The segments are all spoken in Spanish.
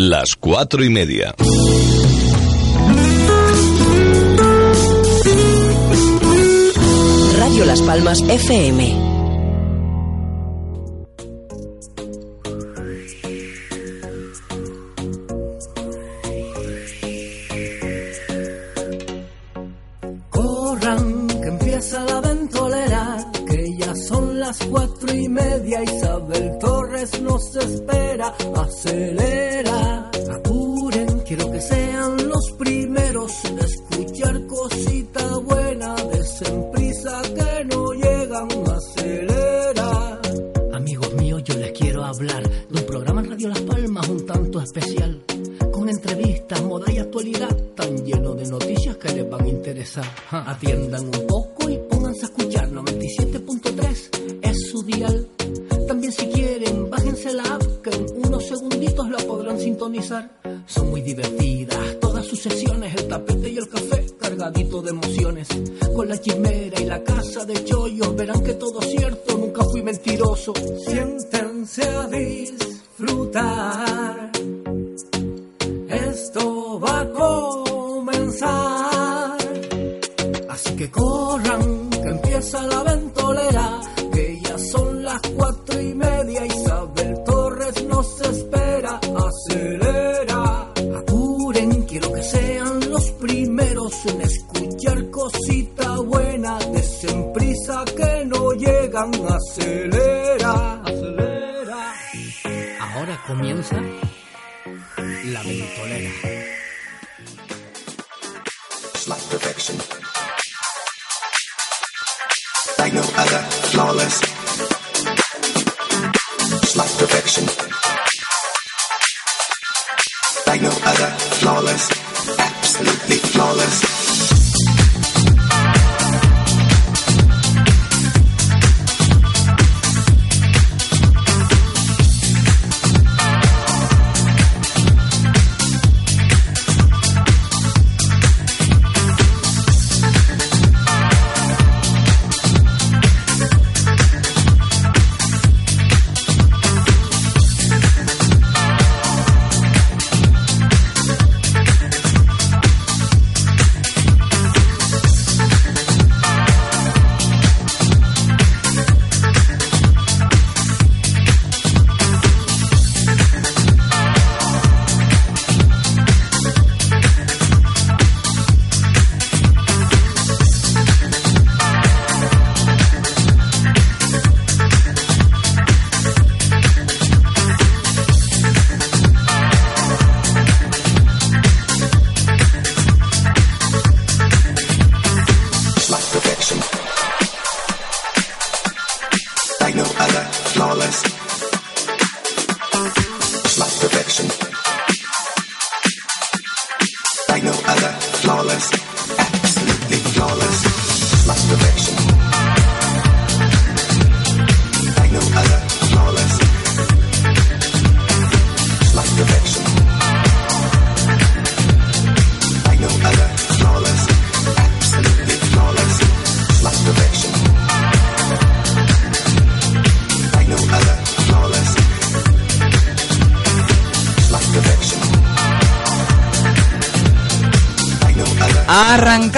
Las cuatro y media. Radio Las Palmas FM. Corran, que empieza la ventolera, que ya son las cuatro y media. Isabel Torres nos espera, acelera.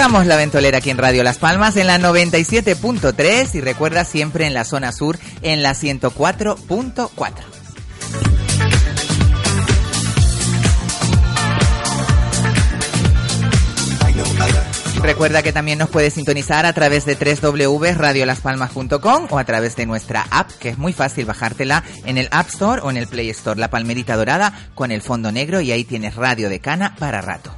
Arrancamos la ventolera aquí en Radio Las Palmas en la 97.3 y recuerda siempre en la zona sur en la 104.4. Like no other. Recuerda que también nos puedes sintonizar a través de www.radiolaspalmas.com o a través de nuestra app, que es muy fácil bajártela en el App Store o en el Play Store, la palmerita dorada con el fondo negro y ahí tienes radio de cana para rato.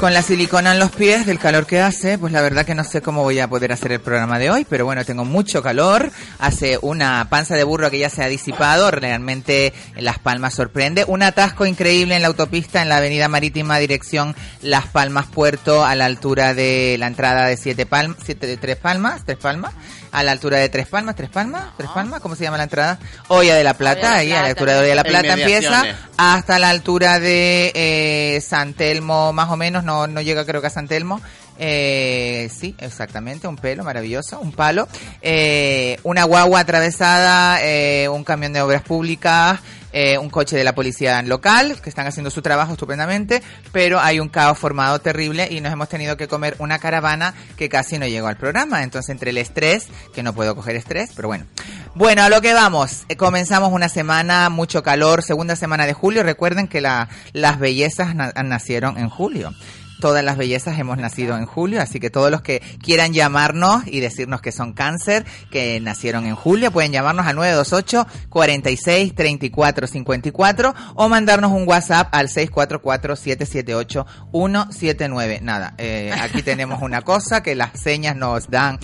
Con la silicona en los pies, del calor que hace, pues la verdad que no sé cómo voy a poder hacer el programa de hoy, pero bueno, tengo mucho calor, hace una panza de burro que ya se ha disipado. Realmente Las Palmas sorprende. Un atasco increíble en la autopista en la avenida marítima dirección Las Palmas Puerto a la altura de la entrada de Siete Palmas, siete de Tres Palmas, Tres Palmas, a la altura de Tres Palmas, Tres Palmas, Tres Palmas, ¿cómo se llama la entrada? Olla de la Plata, Olla de la ahí a la altura de Olla de la Plata empieza hasta la altura de eh, San Telmo, más o menos, no, no llega creo que a San Telmo. Eh, sí, exactamente, un pelo maravilloso, un palo. Eh, una guagua atravesada, eh, un camión de obras públicas, eh, un coche de la policía local, que están haciendo su trabajo estupendamente, pero hay un caos formado terrible y nos hemos tenido que comer una caravana que casi no llegó al programa. Entonces, entre el estrés, que no puedo coger estrés, pero bueno. Bueno, a lo que vamos. Eh, comenzamos una semana, mucho calor, segunda semana de julio. Recuerden que la, las bellezas na- nacieron en julio. Todas las bellezas hemos nacido en julio, así que todos los que quieran llamarnos y decirnos que son cáncer, que nacieron en julio, pueden llamarnos al 928 46 34 54 o mandarnos un WhatsApp al 644 778 179. Nada, eh, aquí tenemos una cosa que las señas nos dan,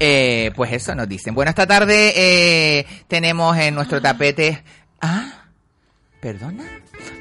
eh, pues eso nos dicen. Bueno, esta tarde eh, tenemos en nuestro tapete... Ah, ¿Perdona?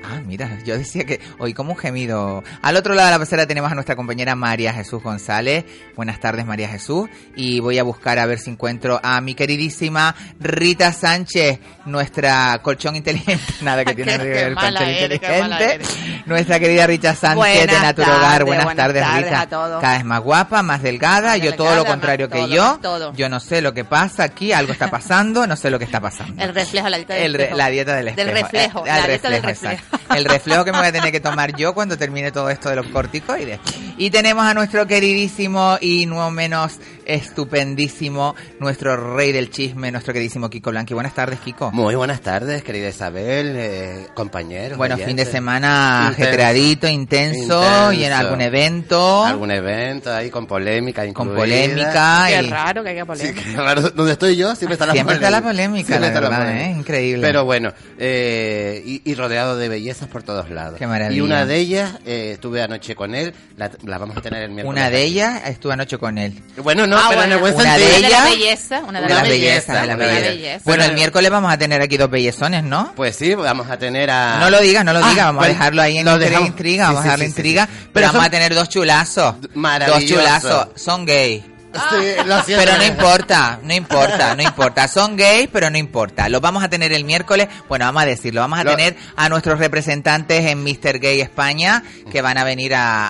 Ah, mira, yo decía que oí como un gemido. Al otro lado de la pecera tenemos a nuestra compañera María Jesús González. Buenas tardes, María Jesús. Y voy a buscar a ver si encuentro a mi queridísima Rita Sánchez, nuestra colchón inteligente. Nada que tiene que ver mala colchón eres, inteligente. Nuestra querida Rita Sánchez de Naturogar. Buenas, buenas tardes, tardes Rita. a todos. Cada vez más guapa, más delgada. Más yo todo lo contrario que todo, yo. todo. Yo no sé lo que pasa aquí. Algo está pasando. No sé lo que está pasando. El reflejo, la dieta del El la dieta del espejo. Del reflejo, Eh, la del reflejo, reflejo. exacto. El reflejo que me voy a tener que tomar yo cuando termine todo esto de los corticoides. Y tenemos a nuestro queridísimo y no menos estupendísimo, nuestro rey del chisme, nuestro queridísimo Kiko Blanqui. Buenas tardes, Kiko. Muy buenas tardes, querida Isabel, eh, compañeros. Bueno, fin de semana ajetreadito, intenso, Intenso. y en algún evento, Algún evento ahí con polémica con incluida. polémica. Qué y- raro que haya Sí, polémica. qué raro. Donde estoy yo siempre está la Siempre polémica. está la polémica, Siempre la está verdad, polémica. ¿eh? Increíble. Pero bueno, eh, y, y rodeado de bellezas por todos lados. Qué maravilla. Y una de ellas, eh, estuve anoche con él, la, la vamos a tener el miércoles. Una de ellas estuve anoche con él. Bueno, no, Ah, pero en bueno. el buen Una de sentido. Una de la ella- belleza, una de De la la belleza, de la una belleza. belleza. Bueno, el miércoles vamos a tener aquí dos bellezones, ¿no? Pues sí, vamos a tener a... No lo digas, no lo Ah, digas, vamos a dejarlo ahí en lo intriga, intriga, Sí, vamos sí, a darle sí, intriga, sí. pero Pero vamos son- a tener dos chulazos. Dos Maravilloso. chulazos, son gay. Sí, lo siento. Pero no importa, no importa, no importa. Son gays, pero no importa. Los vamos a tener el miércoles. Bueno, vamos a decirlo. Vamos a Lo- tener a nuestros representantes en Mr. Gay España que van a venir a,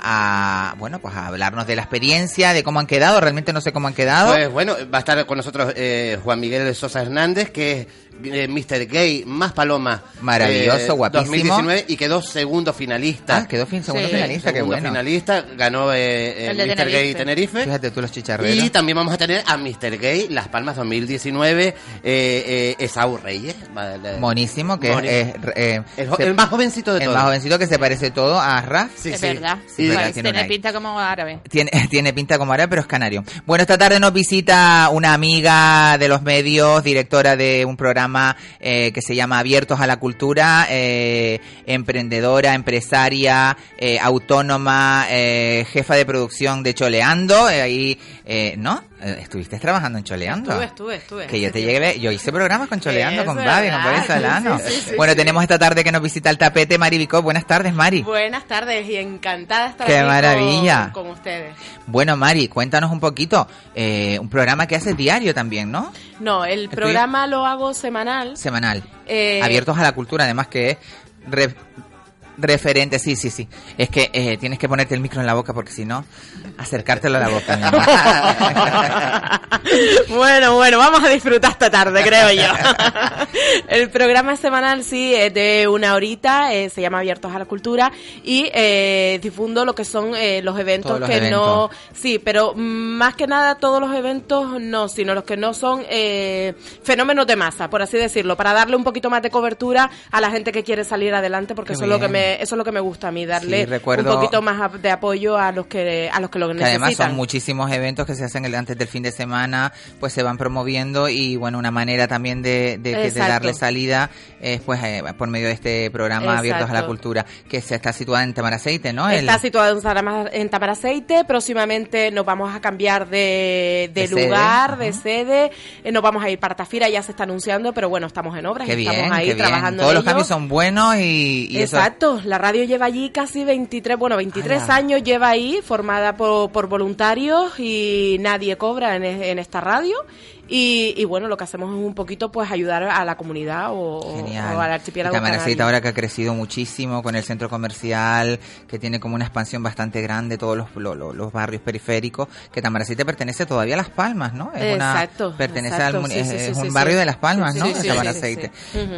a, bueno, pues a hablarnos de la experiencia, de cómo han quedado. Realmente no sé cómo han quedado. Pues bueno, va a estar con nosotros eh, Juan Miguel de Sosa Hernández, que es eh, Mr. Gay más paloma. Maravilloso, guapísimo. 2019 y quedó segundo finalista. ah, quedó fin segundo Sí. finalista, qué Segundo bueno. finalista, ganó eh, El de Mr. Gay Tenerife. Tenerife. Fíjate tú los chicharreros. Y también vamos a tener a Mr. Gay Las Palmas 2019, eh, eh, Esau Reyes. Monísimo, que Monísimo. es... eh, El, se- el más jovencito de el todos. más jovencito que se parece todo a Raf. Sí, es sí. verdad. Sí, verdad, tiene tiene pinta como árabe. Tiene, tiene pinta como árabe, pero es canario. Bueno, esta tarde nos visita una amiga de los medios, directora de un programa eh, que se llama Abiertos a la Cultura, eh, emprendedora, empresaria, eh, autónoma, jefa de producción de Choleando. ahí, ¿no? Eh, ¿Estuviste trabajando en Choleando? Estuve, estuve, estuve. Que yo te llegué, yo hice programas con Choleando, con Babi, con Babi Solano. sí, sí, sí, bueno, tenemos esta tarde que nos visita el tapete Mari Vicó. Buenas tardes, Mari. Buenas tardes y encantada de estar Qué aquí con- maravilla. Con, ustedes. Bueno, Mari, cuéntanos un poquito. eh, un programa que haces diario también, ¿no? No, el Estoy- programa lo hago semanal. Semanal. Eh, Abiertos a la cultura, además que es re- referente, sí, sí, sí. Es que eh, tienes que ponerte el micro en la boca porque si no, acercártelo a la boca. bueno, bueno, vamos a disfrutar esta tarde, creo yo. el programa semanal, sí, es de una horita, eh, se llama Abiertos a la Cultura y eh, difundo lo que son eh, los eventos los que no... Sí, pero más que nada todos los eventos no, sino los que no son eh, fenómenos de masa, por así decirlo, para darle un poquito más de cobertura a la gente que quiere salir adelante, porque Qué eso es lo que bien. Eso es lo que me gusta a mí, darle Sí, recuerdo- un poquito más de apoyo a los que, a los que lo que necesitan. además son muchísimos eventos que se hacen el- antes del fin de semana, pues se van promoviendo y bueno, una manera también de, de, que- de Exacto. darle salida es pues eh, por medio de este programa Exacto. Abiertos a la Cultura, que se está situada en Tamaraceite, ¿no? El- Está situado en, Sarama- en Tamaraceite. Próximamente nos vamos a cambiar de, de lugar, de sede. Eh, nos vamos a ir para Tafira, ya se está anunciando, pero bueno, estamos en obras. Qué bien, estamos ahí qué bien. trabajando Todos en los ello. cambios son buenos y, y eso- La radio lleva allí casi 23, bueno, 23 Ala. años lleva ahí, formada por, por voluntarios y nadie cobra en, en esta radio. Y, y bueno, lo que hacemos es un poquito pues ayudar a la comunidad o, o al archipiélago canario. ahora que ha crecido muchísimo con el centro comercial, que tiene como una expansión bastante grande, todos los, lo- lo- los barrios periféricos, que Tamaraceite pertenece todavía a Las Palmas, ¿no? Es una- Exacto, pertenece exacto, al sí, es, sí, es sí, un barrio de Las Palmas, ¿no? sí, De sí, Tamaraceite.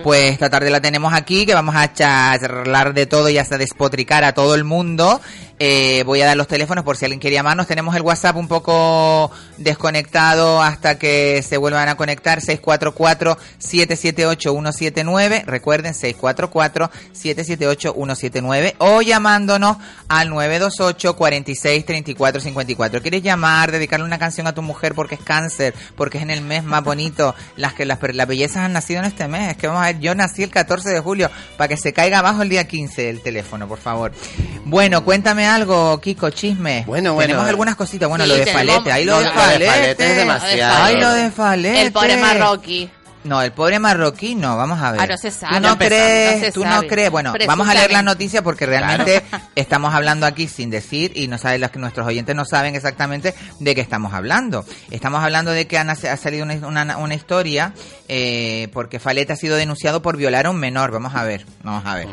Pues esta tarde la tenemos aquí, que vamos a charlar de todo y hasta despotricar a todo el mundo. Eh, voy a dar los teléfonos por si alguien quiere llamarnos. Tenemos el WhatsApp un poco desconectado hasta que se vuelvan a conectar. 644-778-179. Recuerden, 644-778-179. O llamándonos al 928-463454. ¿Quieres llamar, dedicarle una canción a tu mujer porque es cáncer, porque es en el mes más bonito? Las que las, las bellezas han nacido en este mes. Es que vamos a ver, yo nací el 14 de julio para que se caiga abajo el día 15 el teléfono, por favor. Bueno, cuéntame algo, Kiko, chisme. Bueno, bueno. Tenemos algunas cositas. Bueno, Sí, lo de tenemos- Falete, ahí lo Lo- de lo de Falete. Falete es demasiado. Ay, lo de Falete. El pobre marroquí. No, el pobre marroquí no, vamos a ver. Ah, no se sabe. ¿Tú no Empezamos, crees? no se ¿Tú no crees? Bueno, vamos a leer la Presuntamente. noticia porque realmente estamos hablando aquí sin decir y no saben que nuestros oyentes no saben exactamente de qué estamos hablando. Estamos hablando de que ha, nace- ha salido una, una- una historia eh, porque Falete ha sido denunciado por violar a un menor. Vamos a ver, vamos a ver.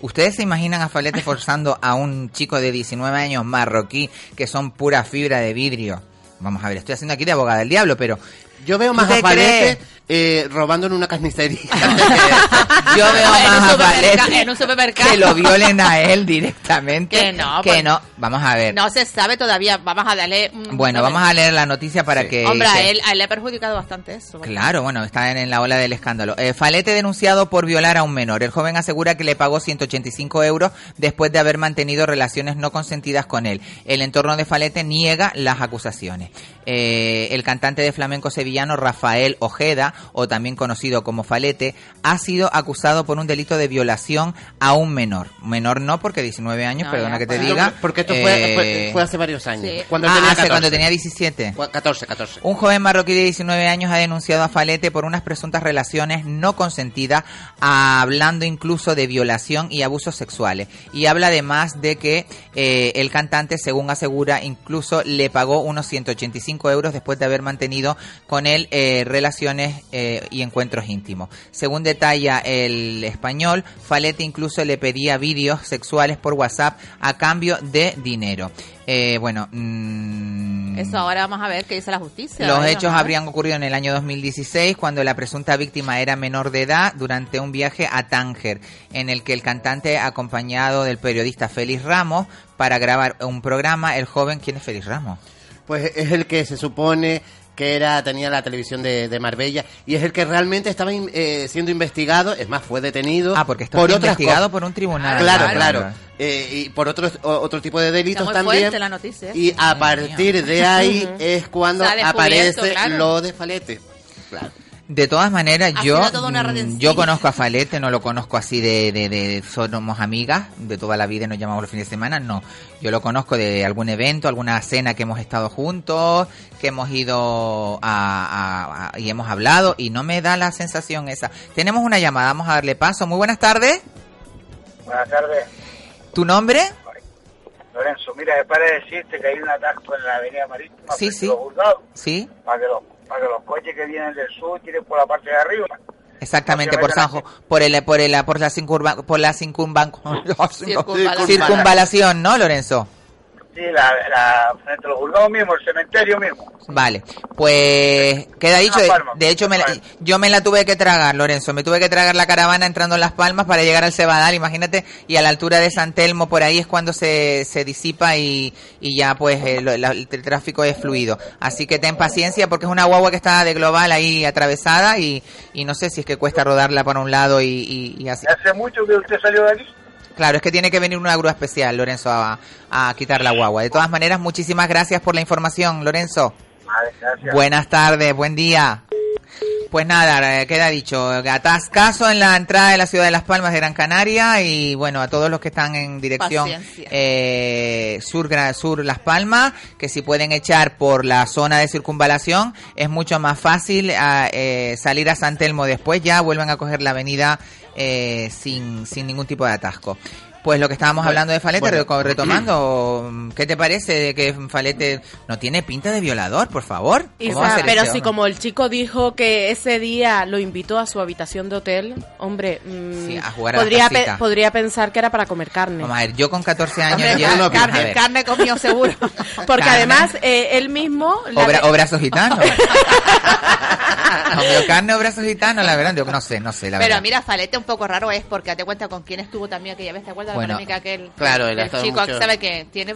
¿Ustedes se imaginan a Falete forzando a un chico de 19 años marroquí que son pura fibra de vidrio? Vamos a ver, estoy haciendo aquí de abogada del diablo, pero Yo veo ¿Tú más a Falete? Eh, robando en una carnicería. yo veo más a en un supermercado. que lo violen a él directamente. Que no, que pues- no. Vamos a ver. No se sabe todavía. Vamos a darle. Bueno, vamos a leer la noticia para Sí. que... Hombre, a él, a él le ha perjudicado bastante eso. ¿verdad? Claro, bueno, está en, en la ola del escándalo. Eh, Falete denunciado por violar a un menor. El joven asegura que le pagó 185 euros después de haber mantenido relaciones no consentidas con él. El entorno de Falete niega las acusaciones. Eh, el cantante de flamenco sevillano Rafael Ojeda, o también conocido como Falete, ha sido acusado por un delito de violación a un menor. Menor no, porque 19 años, No, perdona ya, que te pues. diga. Porque esto fue, Eh, fue, fue hace varios años. Sí. Cuando ah, tenía hace 14. cuando tenía 17. Cu- 14, 14. Un joven marroquí de 19 años ha denunciado a Falete por unas presuntas relaciones no consentidas, hablando incluso de violación y abusos sexuales. Y habla además de que eh, el cantante, según asegura, incluso le pagó unos 185 euros después de haber mantenido con él eh, relaciones eh, y encuentros íntimos. Según detalla el español, Falete incluso le pedía vídeos sexuales por WhatsApp a cambio de dinero. Eh, bueno, mm, Eso ahora vamos a ver qué dice la justicia. los ¿verdad? hechos habrían ocurrido en el año 2016 cuando la presunta víctima era menor de edad durante un viaje a Tánger en el que el cantante acompañado del periodista Félix Ramos para grabar un programa, el joven, ¿quién es Félix Ramos? Pues es el que se supone que era tenía la televisión de, de Marbella y es el que realmente estaba in- eh, siendo investigado, es más, fue detenido Ah, porque está por investigado por un tribunal. Claro, Claro, claro. claro. Eh, y por otros o- otro tipo de delitos muy también. fuerte la noticia, ¿eh? Y a partir de ahí es cuando aparece claro. lo de Falete. Claro. De todas maneras, Ha yo, mm, yo conozco a Falete, no lo conozco así de, de, de somos amigas, de toda la vida y nos llamamos los fines de semana, no. Yo lo conozco de algún evento, alguna cena que hemos estado juntos, que hemos ido a, a- a- y hemos hablado y no me da la sensación esa. Tenemos una llamada, vamos a darle paso. Muy buenas tardes. Buenas tardes, ¿Tu nombre? Lorenzo. Mira, es para decirte que hay un atasco en la avenida marítima Sí, sí. los juzgados, Sí, para que, los, para que los coches que vienen del sur tiren por la parte de arriba. exactamente, por Sanjo, por el, por el, por la circunva, por la circunvalación, ¿no, Lorenzo? Sí, la, la, frente a los juzgados mismos, el cementerio mismo. Vale, pues queda dicho. De, hecho, me la- yo me la tuve que tragar, Lorenzo. Me tuve que tragar la caravana entrando en Las Palmas para llegar al Cebadal, imagínate. Y a la altura de San Telmo, por ahí es cuando se, se disipa y, y ya pues eh, la- el, tráfico es fluido. Así que ten paciencia porque es una guagua que está de global ahí atravesada y, y no sé si es que cuesta rodarla para un lado y, y- y así. ¿Hace mucho que usted salió de aquí? Claro, es que tiene que venir una grúa especial, Lorenzo, a, a quitar la guagua. De todas maneras, muchísimas gracias por la información, Lorenzo. Vale, gracias. Buenas tardes, buen día. Pues nada, queda dicho, atascazo en la entrada de la ciudad de Las Palmas de Gran Canaria y bueno, a todos los que están en dirección eh, sur, sur Las Palmas, que si pueden echar por la zona de circunvalación, es mucho más fácil ah, eh, salir a San Telmo después, ya vuelven a coger la avenida eh, sin, sin ningún tipo de atasco. Pues lo que estábamos Bueno, hablando de Falete, bueno. retomando, ¿qué te parece de que Falete no tiene pinta de violador, por favor? Isa, ¿Cómo va a ser pero si como el chico dijo que ese día lo invitó a su habitación de hotel, hombre, mm, Sí, a jugar a la podría, pensar que era para comer carne. Vamos a ver, yo con 14 años Hombre, ya... no, carne, carne comió seguro. Porque carne. además eh, él mismo... obra- de- o brazos gitanos. Comió carne o brazos gitanos, la verdad, yo no sé, no sé, la Pero verdad. mira, Falete un poco raro es porque te cuenta con quién estuvo también aquella vez, ¿te acuerdas Bueno, la polémica aquel? claro, el estado chico mucho- sabe que tiene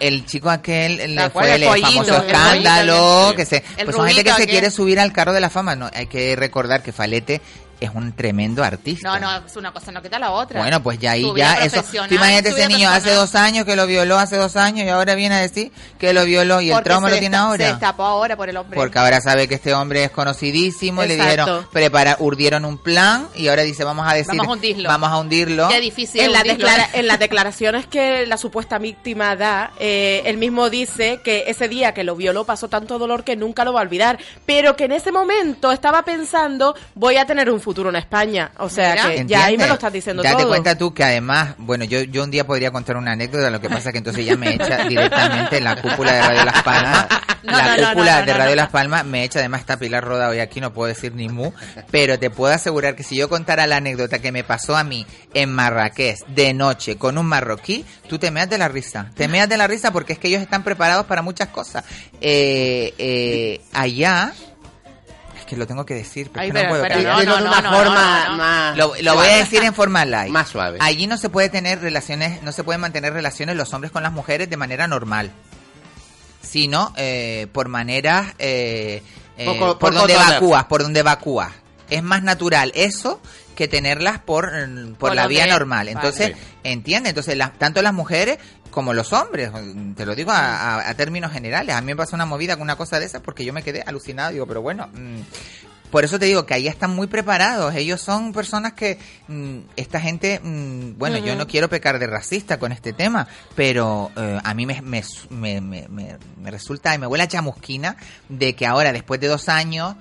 el chico aquel le fue el, El pollito, famoso el escándalo, pollito, que se, el pues son gente que rubito se aquel. quiere subir al carro de la fama, no, hay que recordar que Falete es un tremendo artista. No, no, es una cosa no quita la otra. Bueno, pues ya ahí ya eso. imagínate ese niño hace dos años que lo violó hace dos años y ahora viene a decir que lo violó y el trauma lo tiene ahora. Se destapó ahora por el hombre. Porque ahora sabe que este hombre es conocidísimo y le dijeron, prepara, urdieron un plan y ahora dice, vamos a decir, Vamos a hundirlo. vamos a hundirlo. Qué difícil en, las hundirlo, declara- en las declaraciones que la supuesta víctima da, eh, él mismo dice que ese día que lo violó pasó tanto dolor que nunca lo va a olvidar, pero que en ese momento estaba pensando, voy a tener un futuro en España. O sea Mira. que ya ahí me lo estás diciendo Date todo. cuenta tú que además, bueno, yo, yo un día podría contar una anécdota, lo que pasa que entonces ya me echa directamente en la cúpula de Radio Las Palmas. No, la no, cúpula no, de Radio. Las Palmas me echa, además está Pilar Roda hoy aquí, no puedo decir ni mu, pero te puedo asegurar que si yo contara la anécdota que me pasó a mí en Marrakech de noche con un marroquí, tú te meas de la risa. Te meas de la risa porque es que ellos están preparados para muchas cosas. Eh, eh, allá... Que lo tengo que decir, pero, Ay, no puedo pero callar. no, no, de una no, no, forma no, no. más... Lo, lo voy a decir en forma light. Más suave. Allí no se puede tener relaciones, no se pueden mantener relaciones los hombres con las mujeres de manera normal, sino eh, por maneras, eh, eh, Poco- por poco donde evacúas, por donde evacúas. Es más natural eso que tenerlas por, mm, por Por la vía normal. vale. Entonces, entiende, entonces las- tanto las mujeres como los hombres, te lo digo a, a- a términos generales. A mí me pasó una movida con una cosa de esas porque yo me quedé alucinado, digo, pero bueno, mm, por eso te digo que ahí están muy preparados. Ellos son personas que mm, esta gente, mm, bueno, yo no quiero pecar de racista con este tema, pero eh, a mí me, me, me, me- resulta y me huele a chamusquina de que ahora, después de dos años,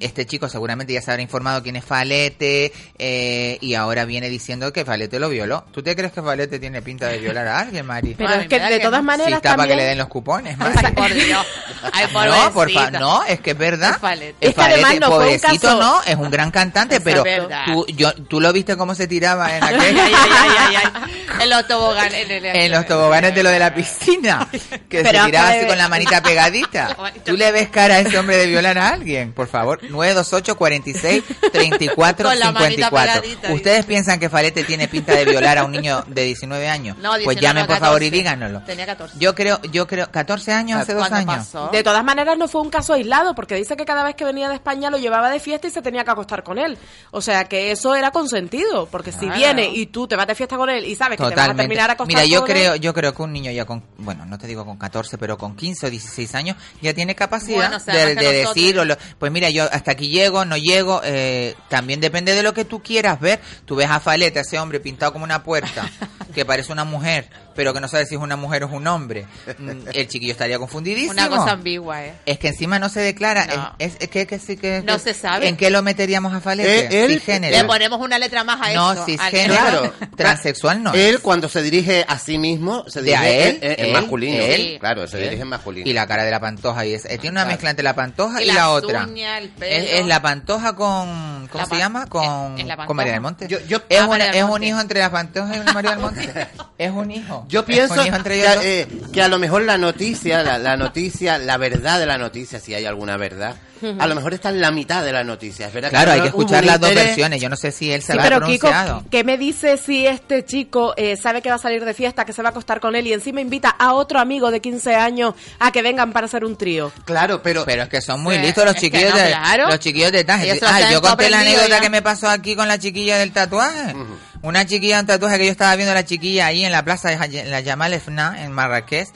este chico seguramente ya se habrá informado quién es Falete eh, y ahora viene diciendo que Falete lo violó. ¿Tú te crees que Falete tiene pinta de violar a alguien, Mari? Pero es que de que todas maneras si está para que le den los cupones, Mari. Ay, por Dios. Ay, No, por fa- no, es que es verdad. Es Falete. Es que además no fue un pobrecito caso- no, es un gran cantante, pero tú, yo, tú lo viste cómo se tiraba en aquel, ay, ay, ay, ay. En los toboganes. En, el- en los toboganes de lo de la piscina, que Pero se tiraba así con la manita pegadita. ¿Tú le ves cara a ese hombre de violar a alguien? Por favor, 928 46 34 Con la manita 54. pegadita, ¿Ustedes dice. piensan que Falete tiene pinta de violar a un niño de 19 años? No, pues 19, llamen por favor y 14. díganoslo. Tenía 14. Yo creo, yo creo, 14 años hace dos ¿Cuándo años. pasó? De todas maneras no fue un caso aislado, porque dice que cada vez que venía de España lo llevaba de fiesta y se tenía que acostar con él. O sea que eso era consentido, porque si viene y tú te vas de fiesta con él y sabes que te vas a Totalmente. terminar acostando Mira, yo con creo, él, yo creo que un niño ya con, bueno, no te digo con 14, pero con 15 o 16 años ya tiene capacidad Bueno, o sea, de, de decir, o lo- pues mira, yo hasta aquí llego, no llego, eh, también depende de lo que tú quieras ver. Tú ves a Faleta, ese hombre pintado como una puerta, que parece una mujer, pero que no sabe si es una mujer o es un hombre. Mm, El chiquillo estaría confundidísimo. Una cosa ambigua, ¿eh? Es que encima no se declara, No. es, es- es que, que sí que... No que- se sabe. ¿En qué lo meteríamos a Faleta? Eh, él- Cisgénero. Le ponemos una letra más a No, eso. cisgénero, Claro. transexual no. es. Él cuando se dirige a sí mismo, se De a dirige él, en, él, masculino. él, claro, se él. dirige en masculino. Y la cara de la pantoja. Y es, eh, tiene una Claro. mezcla entre la pantoja y, Y la otra. uñas, el pelo. Es, es la pantoja con. ¿Cómo La se pan- llama? Con, es- es la con. María del Monte. Yo- yo- es, Ah, un, María del es un hijo entre la pantoja y una María del Monte. es un hijo. Yo pienso que, eh, que a lo mejor la noticia, la, la noticia, la verdad de la noticia, si hay alguna verdad, a lo mejor está en la mitad de la noticia. Es verdad Claro, hay que escuchar las dos versiones. Yo no sé si él se Sí, la ha pero Kiko, pronunciado. ¿qué me dice si este chico eh, sabe que va a salir de fiesta, que se va a acostar con él y encima invita a otro amigo de 15 años a que vengan para hacer un trío? Claro, pero, Pero es que son muy Sí, listos los chiquillos no, de claro. los chiquillos de Taje. Ah, yo conté la anécdota ya. que me pasó aquí con la chiquilla del tatuaje. Una chiquilla, un tatuaje que yo estaba viendo la chiquilla ahí en la plaza de la Yamal Efna, en Marrakech.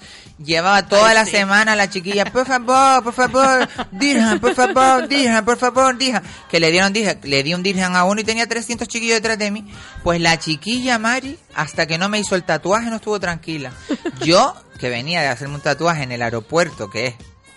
Llevaba toda Ay, la sí. semana la chiquilla, por favor, por favor, dirham, por favor, dirham, por favor, dirham. Que le dieron dirham, le di un dirham a uno y tenía 300 chiquillos detrás de mí. Pues la chiquilla Mari, hasta que no me hizo el tatuaje, no estuvo tranquila. Yo, que venía de hacerme un tatuaje en el aeropuerto, que es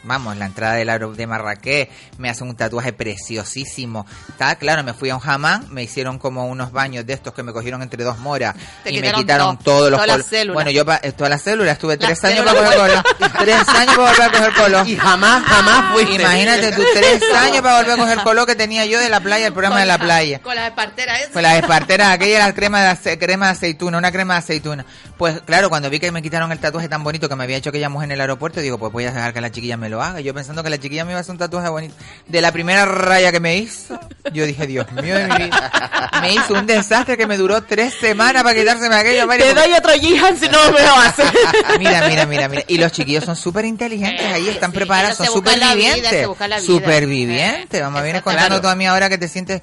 Vamos, la entrada del aero de Marrakech, me hacen un tatuaje preciosísimo. Está claro, me fui a un hamán, me hicieron como unos baños de estos que me cogieron entre dos moras Te y me quitaron todo, todos los todas las. Bueno, yo pa- eh, todas las células, estuve tres años células para coger color. tres años para volver a coger color. Y jamás, jamás fuiste. Imagínate tú, tres años para volver a coger color que tenía yo de la playa, el programa de la playa. Con las esparteras esas. Pues la espartera, aquella era crema de, ace- crema de aceituna, una crema de aceituna. Pues claro, cuando vi que me quitaron el tatuaje tan bonito que me había hecho aquella mujer en el aeropuerto, digo, pues voy a dejar que la chiquilla me lo haga. Yo pensando que la chiquilla me iba a hacer un tatuaje bonito. De la primera raya que me hizo, yo dije, Dios mío de mi vida. Me hizo un desastre que me duró tres semanas para quitárseme aquello. Te porque- doy otro Jihan si no me lo haces. Mira, mira, mira, mira. Y los chiquillos son súper inteligentes ahí, están preparados, son supervivientes. Supervivientes. Vamos, vienes contando Claro. tú a mí ahora que te sientes...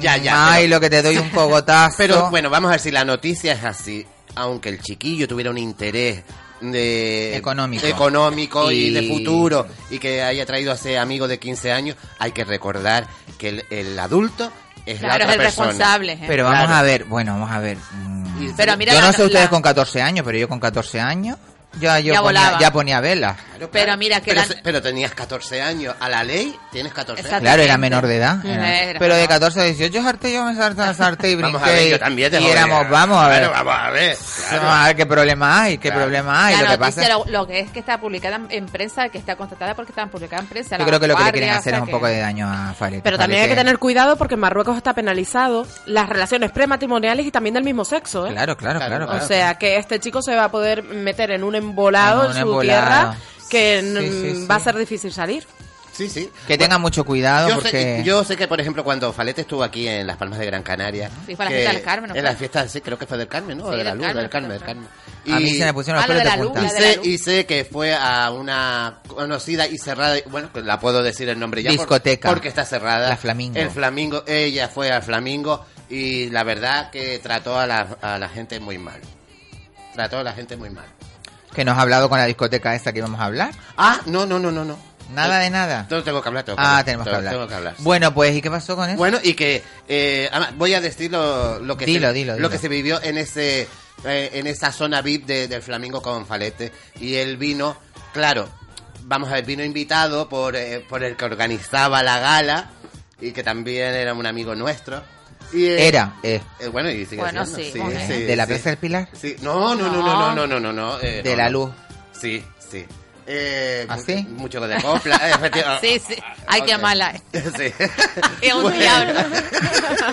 Ya, ya, Ay, pero- lo que te doy un cogotazo. Pero bueno, vamos a ver si la noticia es así. Aunque el chiquillo tuviera un interés de Económico. económico y... Y- de futuro y que haya traído a ese amigo de 15 años, hay que recordar que el, el adulto es Claro, la es otra el persona. responsable. ¿eh? Pero vamos Claro. a ver, bueno, vamos a ver. mm, Y- Pero mira yo la- no sé ustedes la- con 14 años, pero yo con 14 años ya, yo Ya ponía, volaba. ya ponía vela. Claro, Pero claro. mira que pero, la- se- pero tenías 14 años. A la ley tienes 14 años. Claro, era menor de edad. era. Era pero de menor. 14 a 18 harté yo me salté, salté y brinqué. Vamos a ver, y- yo también te y éramos, vamos a ver. Claro, vamos a ver. claro. Vamos a ver qué problema hay, qué Claro. problema hay. lo que pasa lo, lo que es que está publicada en- en prensa, que está constatada porque está publicada en prensa. yo creo que lo que le quieren o hacer sea es un que- poco de daño a Faret. Pero también hay que tener cuidado porque en Marruecos está penalizado las relaciones prematrimoniales y también del mismo sexo, ¿eh? Claro, claro, claro. Claro, O sea que este chico se va a poder meter en un embolado En su embolado. tierra que Sí, sí, sí. va a ser difícil salir. Sí, sí. Que tengan mucho cuidado Yo, porque... sé, yo sé que, por ejemplo, cuando Falete estuvo aquí en Las Palmas de Gran Canaria... Sí, fue la fiesta del Carmen, ¿no En la fiesta, sí, creo que fue del Carmen, ¿no? Sí, de la del luz, Carmen, del Carmen, del Carmen. A mí se me pusieron los Ah, lo pelos de de la luz, punta. Y la de la sé, luz. y sé que fue a una conocida y cerrada, bueno, que la puedo decir el nombre ya. por- Discoteca. porque está cerrada. La Flamingo. El Flamingo, ella fue al Flamingo y la verdad que trató a la, a la gente muy mal. Trató a la gente muy mal. Que nos ha hablado con la discoteca esta que íbamos a hablar. Ah, no, no, no, no, no. Nada de nada. Entonces tengo que hablar, tengo que Ah, tenemos que hablar. Tengo que hablar. Bueno, pues, ¿y qué pasó con eso? Bueno, y que eh, voy a decir lo, lo que Dilo, se, dilo, lo que se vivió en ese eh, en esa zona VIP de- del Flamingo con Falete y él vino, claro, vamos a ver, vino invitado por eh, por el que organizaba la gala y que también era un amigo nuestro. Y, eh, Era, eh, eh, bueno, y sigue Bueno, siendo, sí, bueno. ¿De la Plaza del Pilar? Sí. No, no, no, no, no, no, no, no, eh, de no, la no. luz. Sí, sí. Eh, ¿Ah, mu- sí? Mucho de copla, efectivamente. Sí, sí. Ay, qué Ok. mala. Sí. Es un Bueno. diablo.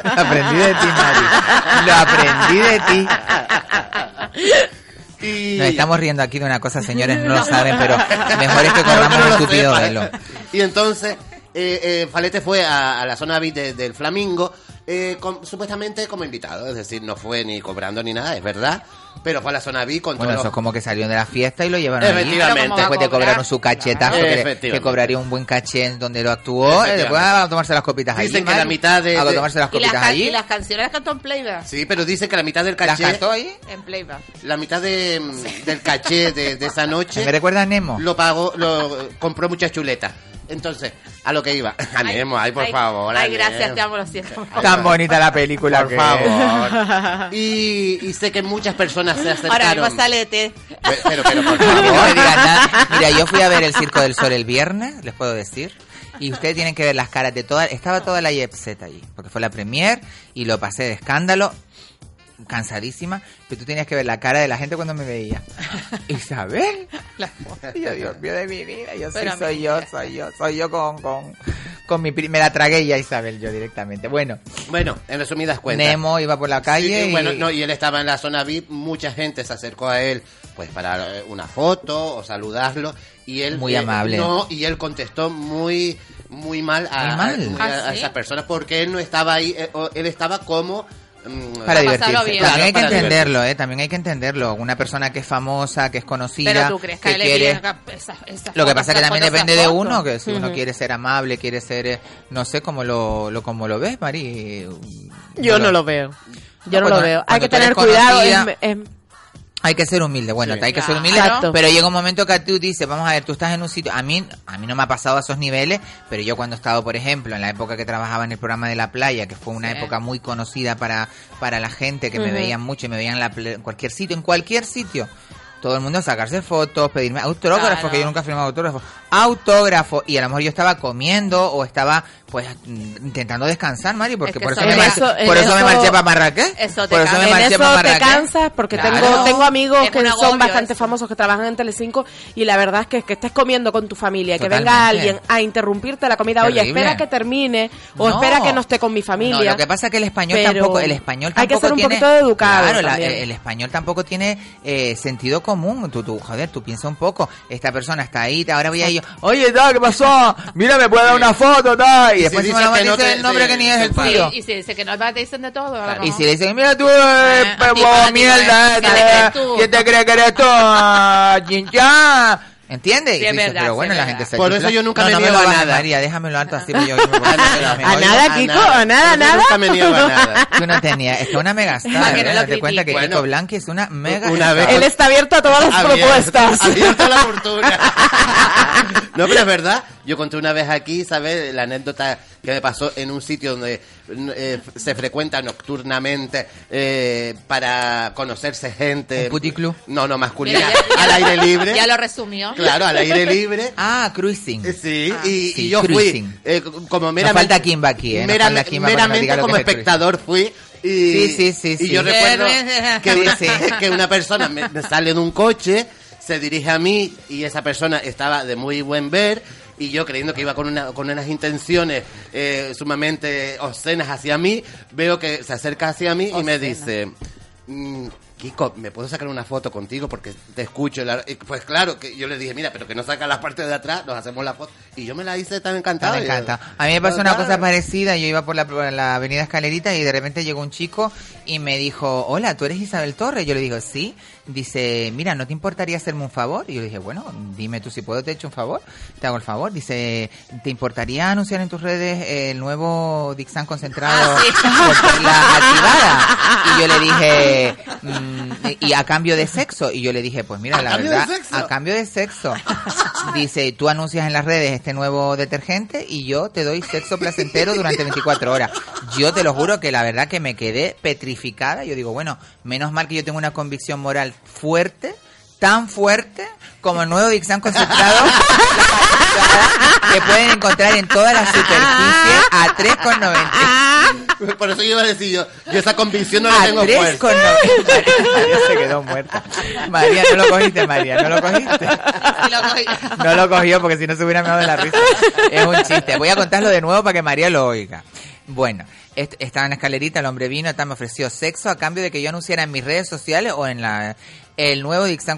aprendí de ti, Mari. Lo aprendí de ti. Y... Nos estamos riendo aquí de una cosa, señores, no lo saben, pero mejor es que corramos No un sepa. velo. Y entonces, eh, eh, Falete fue a, a la zona VIP de- del Flamingo, eh, con- supuestamente como invitado, es decir, no fue ni cobrando ni nada, es verdad, pero fue a la zona VIP con Bueno, todos eso los- es como que salieron de la fiesta y lo llevaron. Efectivamente. Después te cobraron cobrar. su cachetazo, Claro. que, Efectivamente. que cobraría un buen caché en donde lo actuó. eh, Efectivamente. después a tomarse las copitas allí. Dicen que la mitad de- A de- tomarse las Y las, copitas allí. y las canciones las cantó en playback. Sí, pero dice que la mitad del ¿Las caché, cantó allí? En playback. la mitad de, mm, del caché de, de esa noche ¿Me recuerda a Nemo? lo pagó, lo compró muchas chuletas. Entonces, a lo que iba. A Nemo, ay, por ay, favor. Ay, gracias, te amo, lo siento. Tan bonita la película Por que- favor. Y, y sé que muchas personas se Ahora acercaron. T. Pe- Pero, pero, por No me favor. digan nada. Mira, yo fui a ver el Circo del Sol el viernes, les puedo decir. Y ustedes tienen que ver las caras de todas. Estaba toda la Set allí, porque fue la premier y lo pasé de escándalo, cansadísima. Pero tú tenías que ver la cara de la gente cuando me veía. Isabel. Y yo, Dios mío de mi vida, yo mí- soy yo, soy yo, soy yo con, con, con mi pri- me la tragué ya Isabel yo directamente. Bueno, Bueno, en resumidas cuentas. Nemo iba por la calle Sí, y bueno, no, y él estaba en la zona VIP, mucha gente se acercó a él pues para eh, una foto o saludarlo y él Muy amable. No, y él contestó muy muy mal a, mal. a- ¿Ah, a sí? porque él no estaba ahí, eh, él estaba como para pasarlo divertirse. bien. También hay que Para entenderlo, ¿eh? También hay que entenderlo. Una persona que es famosa, que es conocida, Pero tú crees que, quiere... esa- Lo que pasa es que también depende de uno, que si uno quiere ser amable, quiere ser, eh, no sé cómo lo, lo como lo ves, Mari. Yo no lo veo. Yo no, cuando- lo veo. Hay que tener cuidado. conocida- es- es- Hay que ser humilde, bueno, Sí. hay que ser humilde, Exacto. pero llega un momento que tú dices, vamos a ver, tú estás en un sitio, a mí, a mí no me ha pasado a esos niveles, pero yo cuando he estado, por ejemplo, en la época que trabajaba en el programa de la playa, que fue una Sí. época muy conocida para, para la gente, que me veían mucho y me veían en, la en cualquier sitio, en cualquier sitio. Todo el mundo a sacarse fotos, pedirme autógrafos, Claro. que yo nunca he firmado autógrafos, autógrafos, y a lo mejor yo estaba comiendo o estaba, pues, intentando descansar, Mari, porque que por eso, eso me, marché- por eso me marché para Marrakech. Eso te por eso me en marché eso para te Marrakech. cansas porque Claro. tengo tengo amigos Es que son bastante eso. famosos que trabajan en Telecinco y la verdad es que, que estés comiendo con tu familia que venga alguien a interrumpirte la comida oye Terrible. espera que termine o No. espera que no esté con mi familia No, lo que pasa es que el español Pero tampoco, el español hay que tampoco ser un tiene, poquito educado Claro, la- el español tampoco tiene eh, sentido común. Tú, tú, joder, tú piensa un poco. Esta persona está ahí, te- ahora voy a ir oye, tal, ¿qué pasó? Mira, me puede dar una foto, tal. Y, si después se me dices lo que no dice te- el nombre que ni es se el tuyo. Y, si dice que no te dicen de todo. Y si le dicen, mira tú, mierda. ¿quién te cree que eres tú? Ah, Chinchá. ¿Entiendes? Sí, Y es dices, verdad, pero bueno, la verdad. gente se Por chifla. eso yo nunca no, me no niego a nada. María, déjamelo alto así. yo- yo me voy a- ¿A nada, Kiko? ¿A nada, eso nada? Nunca me niego a nada. Tú no tenías, es que una mega star, Para que no lo Date cuenta que critiques. Kiko Bueno, Blanqui es una mega una vez- él está abierto a todas las Abierto- propuestas abierto a la fortuna. No, pero es verdad. Yo conté una vez aquí, ¿sabes? La anécdota que me pasó en un sitio donde eh, se frecuenta nocturnamente eh, para conocerse gente. ¿Un puticlub? No, no, masculina. Mira, ya- ya al aire libre. Ya lo resumió. Claro, al aire libre. Ah, cruising. Eh, Sí, Ah. y, Sí, y yo cruising. fui eh, como Nos meramente, falta Kimba aquí, ¿eh? Falta Kimba meramente como es espectador fui y, Sí, sí, sí, y yo recuerdo una, que una persona me, me sale de un coche, se dirige a mí y esa persona estaba de muy buen ver y yo creyendo que iba con, una, con unas intenciones eh, sumamente obscenas hacia mí, veo que se acerca hacia mí y me dice... "Mm, Kiko, ¿me puedo sacar una foto contigo? Porque te escucho. Pues claro, que yo le dije, mira, pero que no saca la parte de atrás, nos hacemos la foto. Y yo me la hice tan encantada. Me encanta. A mí me pasó una cosa parecida. Yo iba por la, por la avenida Escalerita y de repente llegó un chico y me dijo, hola, ¿tú eres Isabel Torres? Yo le digo, sí. Dice, mira, ¿no te importaría hacerme un favor? Y yo le dije, bueno, dime tú si puedo, te echo un favor. Te hago el favor. Dice, ¿te importaría anunciar en tus redes el nuevo Dixan concentrado Ah, sí. por la activada? Y yo le dije, mm, y a cambio de sexo. Y yo le dije, pues mira, ¿A la verdad, a cambio de sexo. Dice, tú anuncias en las redes este nuevo detergente y yo te doy sexo placentero durante 24 horas. Yo te lo juro que la verdad que me quedé petrificada. Yo digo, bueno, menos mal que yo tengo una convicción moral fuerte, tan fuerte como el nuevo Dixan concentrado que pueden encontrar en toda la superficie a 3,90. Por eso yo iba a decir yo, yo esa convicción no la A tengo 3,90. fuerte. María se quedó muerta. María, no lo cogiste, María, no lo cogiste. Y lo cogí. No lo cogió porque si no se hubiera meado de la risa. Es un chiste. Voy a contarlo de nuevo para que María lo oiga. Bueno, est- estaba en la escalerita, el hombre vino, tal, me ofreció sexo a cambio de que yo anunciara en mis redes sociales o en la el nuevo Dixan.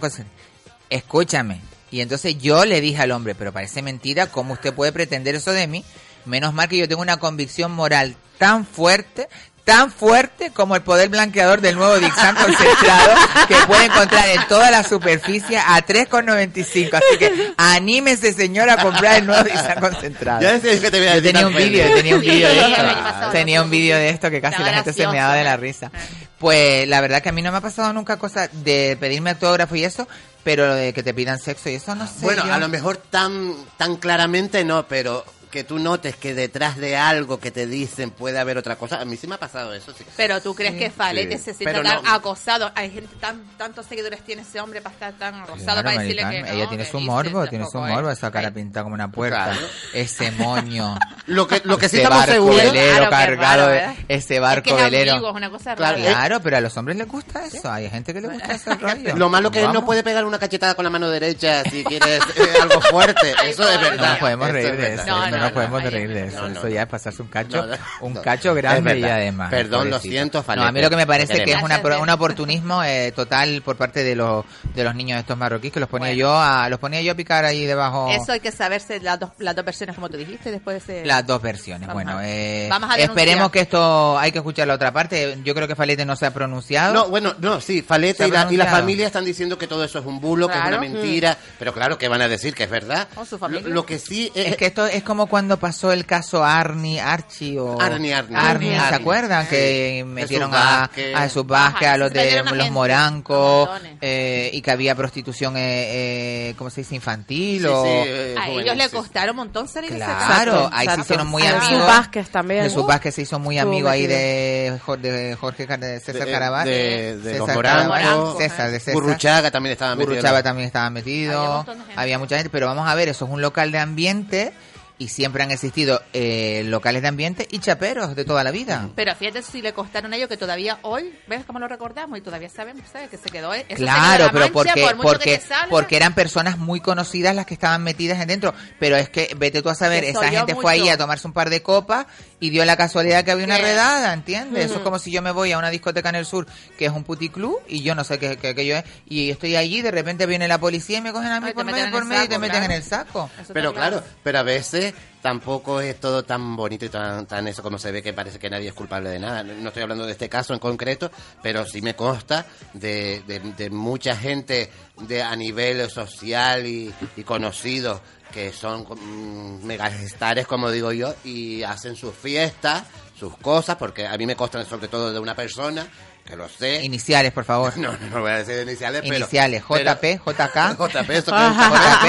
Escúchame. Y entonces yo le dije al hombre, pero parece mentira, ¿cómo usted puede pretender eso de mí? Menos mal que yo tengo una convicción moral tan fuerte, tan fuerte como el poder blanqueador del nuevo Dixan concentrado que puede encontrar en toda la superficie a 3,95. Así que anímese, señor, a comprar el nuevo Dixan concentrado. Ya decía que te voy a Yo decir tenía un vídeo, tenía un vídeo de esto. Tenía un vídeo de esto que casi Estaba la gente se me daba de la risa. Pues la verdad que a mí no me ha pasado nunca cosa de pedirme autógrafo y eso, pero lo de que te pidan sexo y eso no sé. Bueno, yo- a lo mejor tan, tan claramente no, pero que tú notes que detrás de algo que te dicen puede haber otra cosa. A mí sí me ha pasado eso, sí. Pero tú crees que Falete Sí. se siente Pero tan no. acosado. Hay gente, tan, tantos seguidores tiene ese hombre para estar tan acosado Claro, para decirle que no, ella tiene su dice, morbo, tiene su morbo, es. esa cara pintada como una puerta, Claro. ese moño, Lo que, lo que sí ese estamos barco seguros... velero Claro, cargado, raro, de- ¿verdad? ese Es barco que es velero. ambiguo, es una cosa Claro, rara. Claro, pero a los hombres les gusta eso, hay gente que le gusta ese rollo. Lo malo que él no puede pegar una cachetada con la mano derecha si quieres eh, algo fuerte. Eso es No verdad. nos podemos reír de eso, No, podemos no, reír de eso. no, no. Eso ya es pasarse un cacho, un cacho grande y además. Perdón, lo siento, No, Falete, a mí lo que me parece que es una, un oportunismo eh, total por parte de los de los niños estos marroquíes que los ponía Bueno. yo a los ponía yo a picar ahí debajo. Eso hay que saberse las dos, las dos versiones, como tú dijiste, después de... Las dos versiones. Vamos bueno, eh, vamos a esperemos que esto hay que escuchar la otra parte. Yo creo que Falete no se ha pronunciado. No, bueno, no, sí, Falete y la, y la familia están diciendo que todo eso es un bulo, que es una mentira, pero claro que van a decir que es verdad. Su familia. Lo, lo que sí es, Es que esto es como cuando pasó el caso Arnie, Archie o Arnie, Arnie. Arnie, ¿se Arnie. acuerdan? Sí. Que metieron Jesús a, a Jesús Vázquez, a los se de a los morancos, eh, y que había prostitución, eh, eh, ¿cómo se dice? Infantil Sí, o... sí, eh, A juvenil, ellos le costaron un montón salir de. Claro, Exacto, ahí se exacto. hicieron muy Jesús amigos. Vázquez también. Jesús Vázquez se hizo muy amigo ahí de, de Jorge de César De- Caraballo. de- de los César Morancos. Caraballo, César, de César. Burruchaga también estaba metido. Burruchaga también estaba Había un metido, de gente. había mucha gente, pero vamos a ver, eso es un local de ambiente y siempre han existido eh, locales de ambiente y chaperos de toda la vida. Pero fíjate si le costaron a ellos que todavía hoy, ¿ves cómo lo recordamos? Y todavía sabemos, ¿sabes? Que se quedó. eso se quedó Claro, pero mancha, porque por porque te salga. porque eran personas muy conocidas las que estaban metidas en dentro, pero es que vete tú a saber, esa yo gente fue ahí a tomarse un par de copas y dio la casualidad que había una redada, ¿entiendes? Eso es Ujú. como si yo me voy a una discoteca en el sur que es un puticlub y yo no sé qué, qué aquello es y estoy allí, de repente viene la policía y me cogen a mí Ay, por meten medio, por medio y te meten en el saco. Eso Pero claro, pero a veces tampoco es todo tan bonito y tan, tan eso como se ve que parece que nadie es culpable de nada. No estoy hablando de este caso en concreto, pero sí me consta de, de, de mucha gente de a nivel social y, y conocidos que son mm, megastars, como digo yo, y hacen sus fiestas, sus cosas, porque a mí me constan sobre todo de una persona, que lo sé. Iniciales, por favor. No, no, no voy a decir iniciales, pero... Iniciales, pero- JP, JK. JP, eso que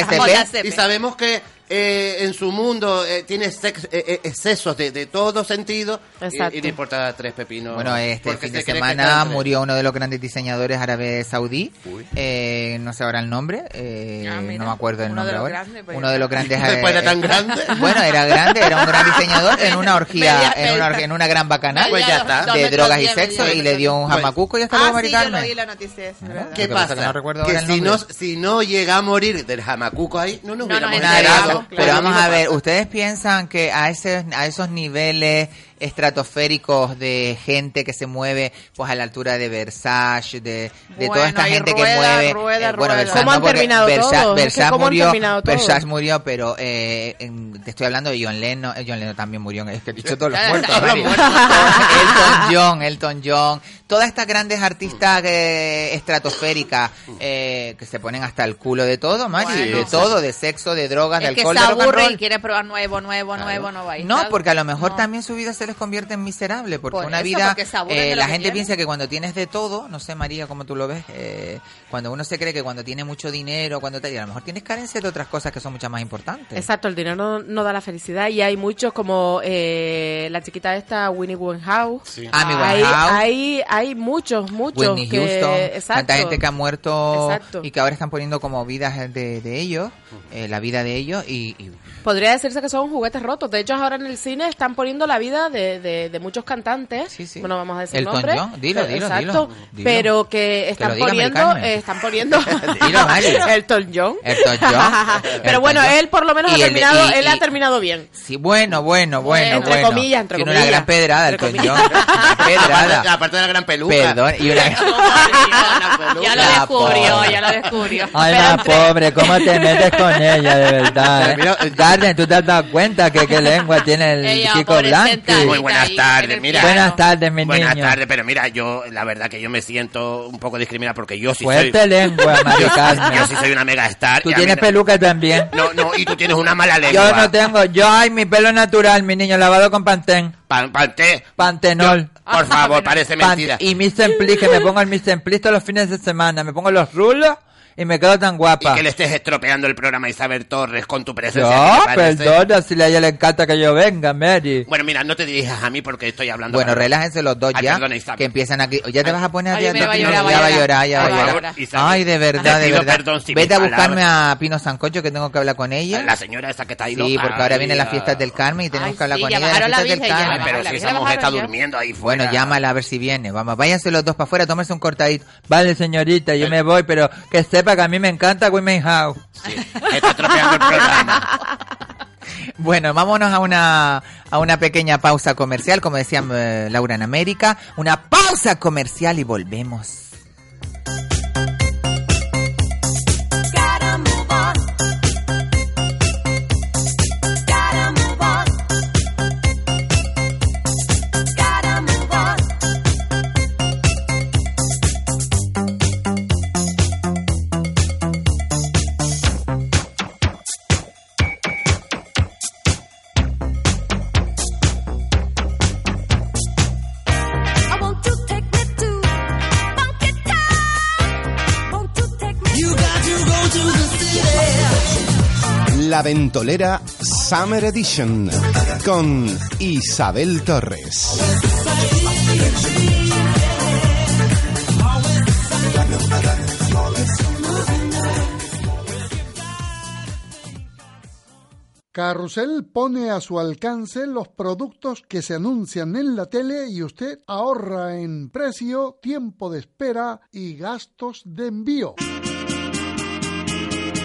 JP, JSP. y sabemos que eh, en su mundo eh, tiene sex- eh, eh, excesos de, de todo sentido y- Exacto. y, le importa tres pepinos. Bueno, este fin de se semana murió uno de los grandes diseñadores árabes saudí. Eh, no sé ahora el nombre. eh, Ah, mira, no me acuerdo el uno de nombre los ahora. grandes, pues uno de los grandes. Después era tan grande. Bueno, era grande, era un gran diseñador en una orgía, en una, orgía- en una gran bacanal Pues ya está. De drogas y sexo y le dio un Pues- jamacuco y hasta Ah, luego. ¿Qué pasa que si no, nombre. si no llega a morir del jamacuco ahí, no nos No hubiéramos pero vamos a ver, ¿ustedes piensan que a ese, a esos niveles estratosféricos de gente que se mueve pues a la altura de Versace, de, de toda Bueno, esta y gente rueda, que mueve rueda, bueno, rueda. Versace ¿Cómo han porque terminado Versa- todos? Es que Versace ¿cómo han murió, terminado todos? Versace murió, pero eh, en- te estoy hablando de John Lennon, eh, John Lennon también murió, es que he dicho todos los muertos, todos los. Elton John, Elton John, todas estas grandes artistas eh, estratosféricas eh, que se ponen hasta el culo de todo, Mari, Bueno. de todo, de sexo, de drogas, de Es que alcohol, se de rock and roll. y quiere probar nuevo, nuevo, nuevo, no va a ir, No, porque a lo mejor No. también su vida se les convierte en miserable, porque Por una eso, vida, porque eh, la gente tienen. piensa que cuando tienes de todo, no sé María, cómo tú lo ves, eh, cuando uno se cree que cuando tiene mucho dinero, cuando te, y a lo mejor tienes carencia de otras cosas que son muchas más importantes. Exacto, el dinero no, no da la felicidad y hay muchos como eh, la chiquita esta Winnie Winehouse. Sí. Amy Hay, Winehouse. hay, hay muchos, muchos. Whitney que, Houston, exacto. tanta gente que ha muerto Exacto. y que ahora están poniendo como vidas de, de ellos, eh, la vida de ellos y, y Podría decirse que son juguetes rotos. De hecho, ahora en el cine están poniendo la vida de, de, de muchos cantantes. Sí, sí. Bueno, vamos a decir Elton nombres. John, dilo, Pero- dilo, Exacto. dilo, dilo. Pero que están poniendo, eh, están poniendo. Elton John. Elton John. Pero Elton bueno, John. él por lo menos Y ha terminado, y- él ha y- terminado bien. Sí, bueno, bueno, bueno, Entre bueno. comillas, entre Tiene comillas. una gran pedrada el Entre coñón. comillas. Una pedrada. Aparte, de la gran peluca. Perdón, y una... Ya lo La descubrió, ya lo descubrió. Ay, la entre- pobre, ¿cómo te metes con ella, de verdad? eh? Garden, ¿tú te has dado cuenta que qué lengua tiene el Ella, chico blanco? Muy buenas tardes, mira. Buenas tardes, mi Buenas niño. tardes, pero mira, yo, la verdad que yo me siento un poco discriminado porque yo sí Fuerte soy... lengua, Mari Yo sí soy una mega star. Tú y a mí tienes no- peluca también. No, no, y tú tienes una mala lengua. Yo no tengo, yo ay, mi pelo natural, mi niño, lavado con Pantén. Pan- Pante, Pantenol. por favor, parece Pan- mentira. y mi Sempli, que me pongo el mi Sempli todos los fines de semana. Me pongo los rulos y me quedo tan Y guapa. que le estés estropeando el programa a Isabel Torres con tu presencia. Yo, ¿qué te parece? perdona, si a ella le encanta que yo venga, Mary. Bueno, mira, no te dirijas a mí porque estoy hablando. Bueno, relájense los dos Ay, ya, perdona, Isabel. que empiezan aquí. Ya te vas a poner Ay, ya, a ya llorar, va va a llorar, ya va a llorar. favor. Ay, de verdad, de verdad. perdón si Vete a buscarme palabras- a Pino Sancocho que tengo que hablar con ella. La señora esa que está ahí. Sí, porque ahora vienen las Ay, fiestas del Carmen y tenemos Ay, que hablar con ya ella. de bajaron la las del ya Ay, Carmen. pero si esa mujer está ya. durmiendo ahí fuera. Bueno, llámala a ver si viene. Vamos, váyanse los dos para afuera, tómense un cortadito. Vale, señorita, yo me voy, pero que sepa que a mí me encanta Women House. Sí, está estropeando el programa. Bueno, vámonos a una, a una pequeña pausa comercial, como decía eh, Laura en América. Una pausa comercial y volvemos. La Ventolera Summer Edition con Isabel Torres. Carrusel pone a su alcance los productos que se anuncian en la tele y usted ahorra en precio, tiempo de espera y gastos de envío.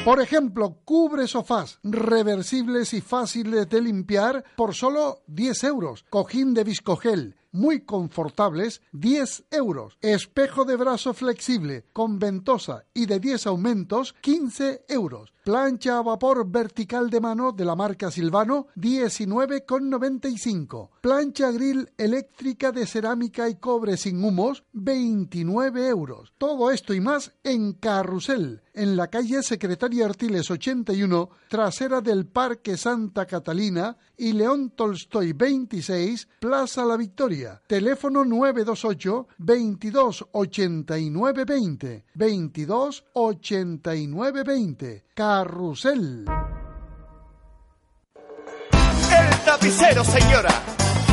Por ejemplo, cubre sofás reversibles y fáciles de limpiar por solo 10 euros. Cojín de viscogel muy confortables, 10 euros. Espejo de brazo flexible con ventosa y de 10 aumentos, 15 euros. Plancha a vapor vertical de mano de la marca Silvano, 19,95. Plancha grill eléctrica de cerámica y cobre sin humos, 29 euros. Todo esto y más en Carrusel, en la calle Secretaria Artiles 81, trasera del Parque Santa Catalina y León Tolstoy 26, Plaza La Victoria. Teléfono 928 22 89 20. 22 89 20. Carrusel. El tapicero, señora.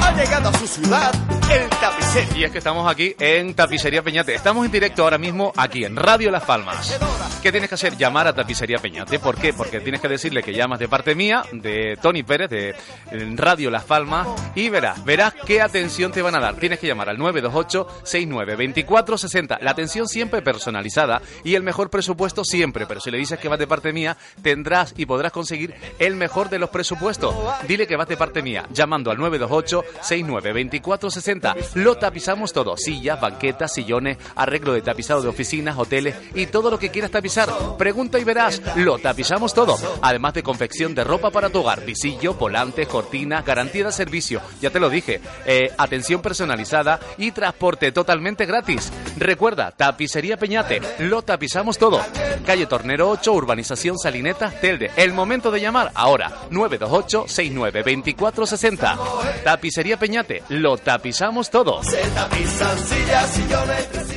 Ha llegado a su ciudad el tapicero. Y es que estamos aquí en Tapicería Peñate. Estamos en directo ahora mismo aquí en Radio Las Palmas. ¿Qué tienes que hacer? Llamar a Tapicería Peñate. ¿Por qué? Porque tienes que decirle que llamas de parte mía, de Tony Pérez, de Radio Las Palmas, y verás, verás qué atención te van a dar. Tienes que llamar al 928-69-2460. La atención siempre personalizada y el mejor presupuesto siempre. Pero si le dices que vas de parte mía, tendrás y podrás conseguir el mejor de los presupuestos. Dile que vas de parte mía, llamando al 928-69-2460. Lo tapizamos todo. Sillas, banquetas, sillones, arreglo de tapizado de oficinas, hoteles y todo lo que quieras tapizar. Pregunta y verás. Lo tapizamos todo. Además de confección de ropa para tu hogar. Visillo, volantes, cortinas, garantía de servicio. Ya te lo dije. Eh, atención personalizada y transporte totalmente gratis. Recuerda, Tapicería Peñate. Lo tapizamos todo. Calle Tornero 8, Urbanización Salineta, Telde. El momento de llamar ahora. 928-69-2460. Tapicería Peñate. Lo tapizamos todo. Se tapizan sillas, sillones.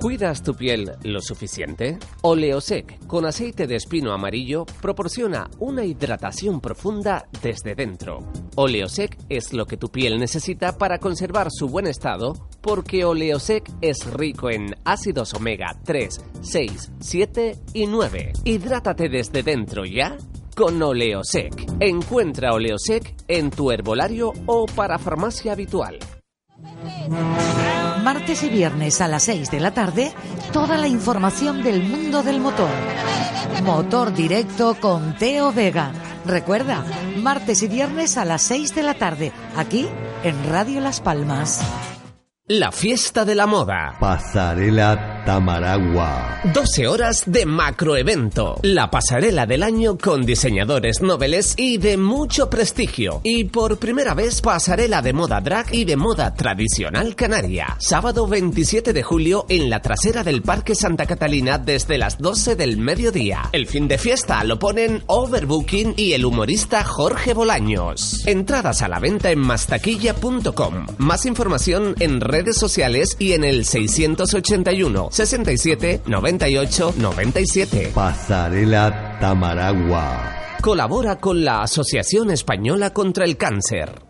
¿Cuidas tu piel lo suficiente? Oleosec con aceite de espino amarillo proporciona una hidratación profunda desde dentro. Oleosec es lo que tu piel necesita para conservar su buen estado porque Oleosec es rico en ácidos omega 3, 6, 7 y 9. Hidrátate desde dentro ya con Oleosec. Encuentra Oleosec en tu herbolario o para farmacia habitual. Martes y viernes a las 6 de la tarde, toda la información del mundo del motor. Motor directo con Teo Vega. Recuerda, martes y viernes a las 6 de la tarde, aquí en Radio Las Palmas. La fiesta de la moda. Pasarela Tamaragua. 12 horas de macroevento. La pasarela del año con diseñadores noveles y de mucho prestigio. Y por primera vez pasarela de moda drag y de moda tradicional canaria. Sábado 27 de julio en la trasera del Parque Santa Catalina desde las 12 del mediodía. El fin de fiesta lo ponen Overbooking y el humorista Jorge Bolaños. Entradas a la venta en mastaquilla.com. Más información en redes sociales y en el 681 67 98 97. Pasarela Tamaragua. Colabora con la Asociación Española contra el Cáncer.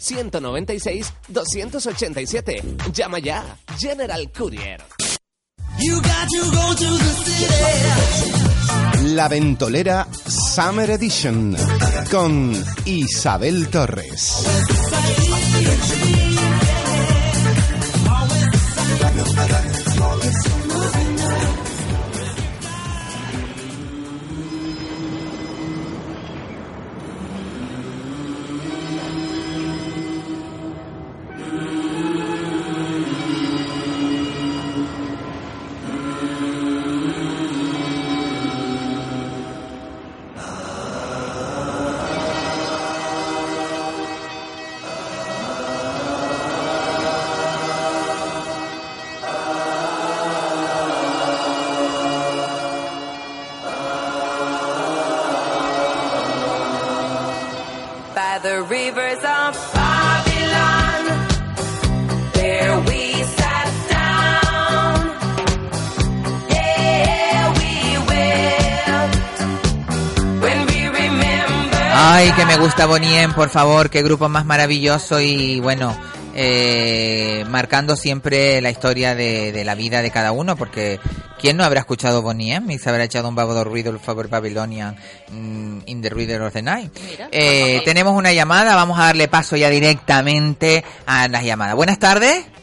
902-196-287. Llama ya. General Courier. La Ventolera Summer Edition con Isabel Torres. The rivers of Babylon. Ay, que me gusta Boniem, por favor, qué grupo más maravilloso y bueno, eh, marcando siempre la historia de, de la vida de cada uno, porque ¿quién no habrá escuchado Boniem y se habrá echado un babo de ruido el favor Babylonian mm, in the Reader of the Night? Eh, tenemos una llamada, vamos a darle paso ya directamente a las llamadas. Buenas tardes.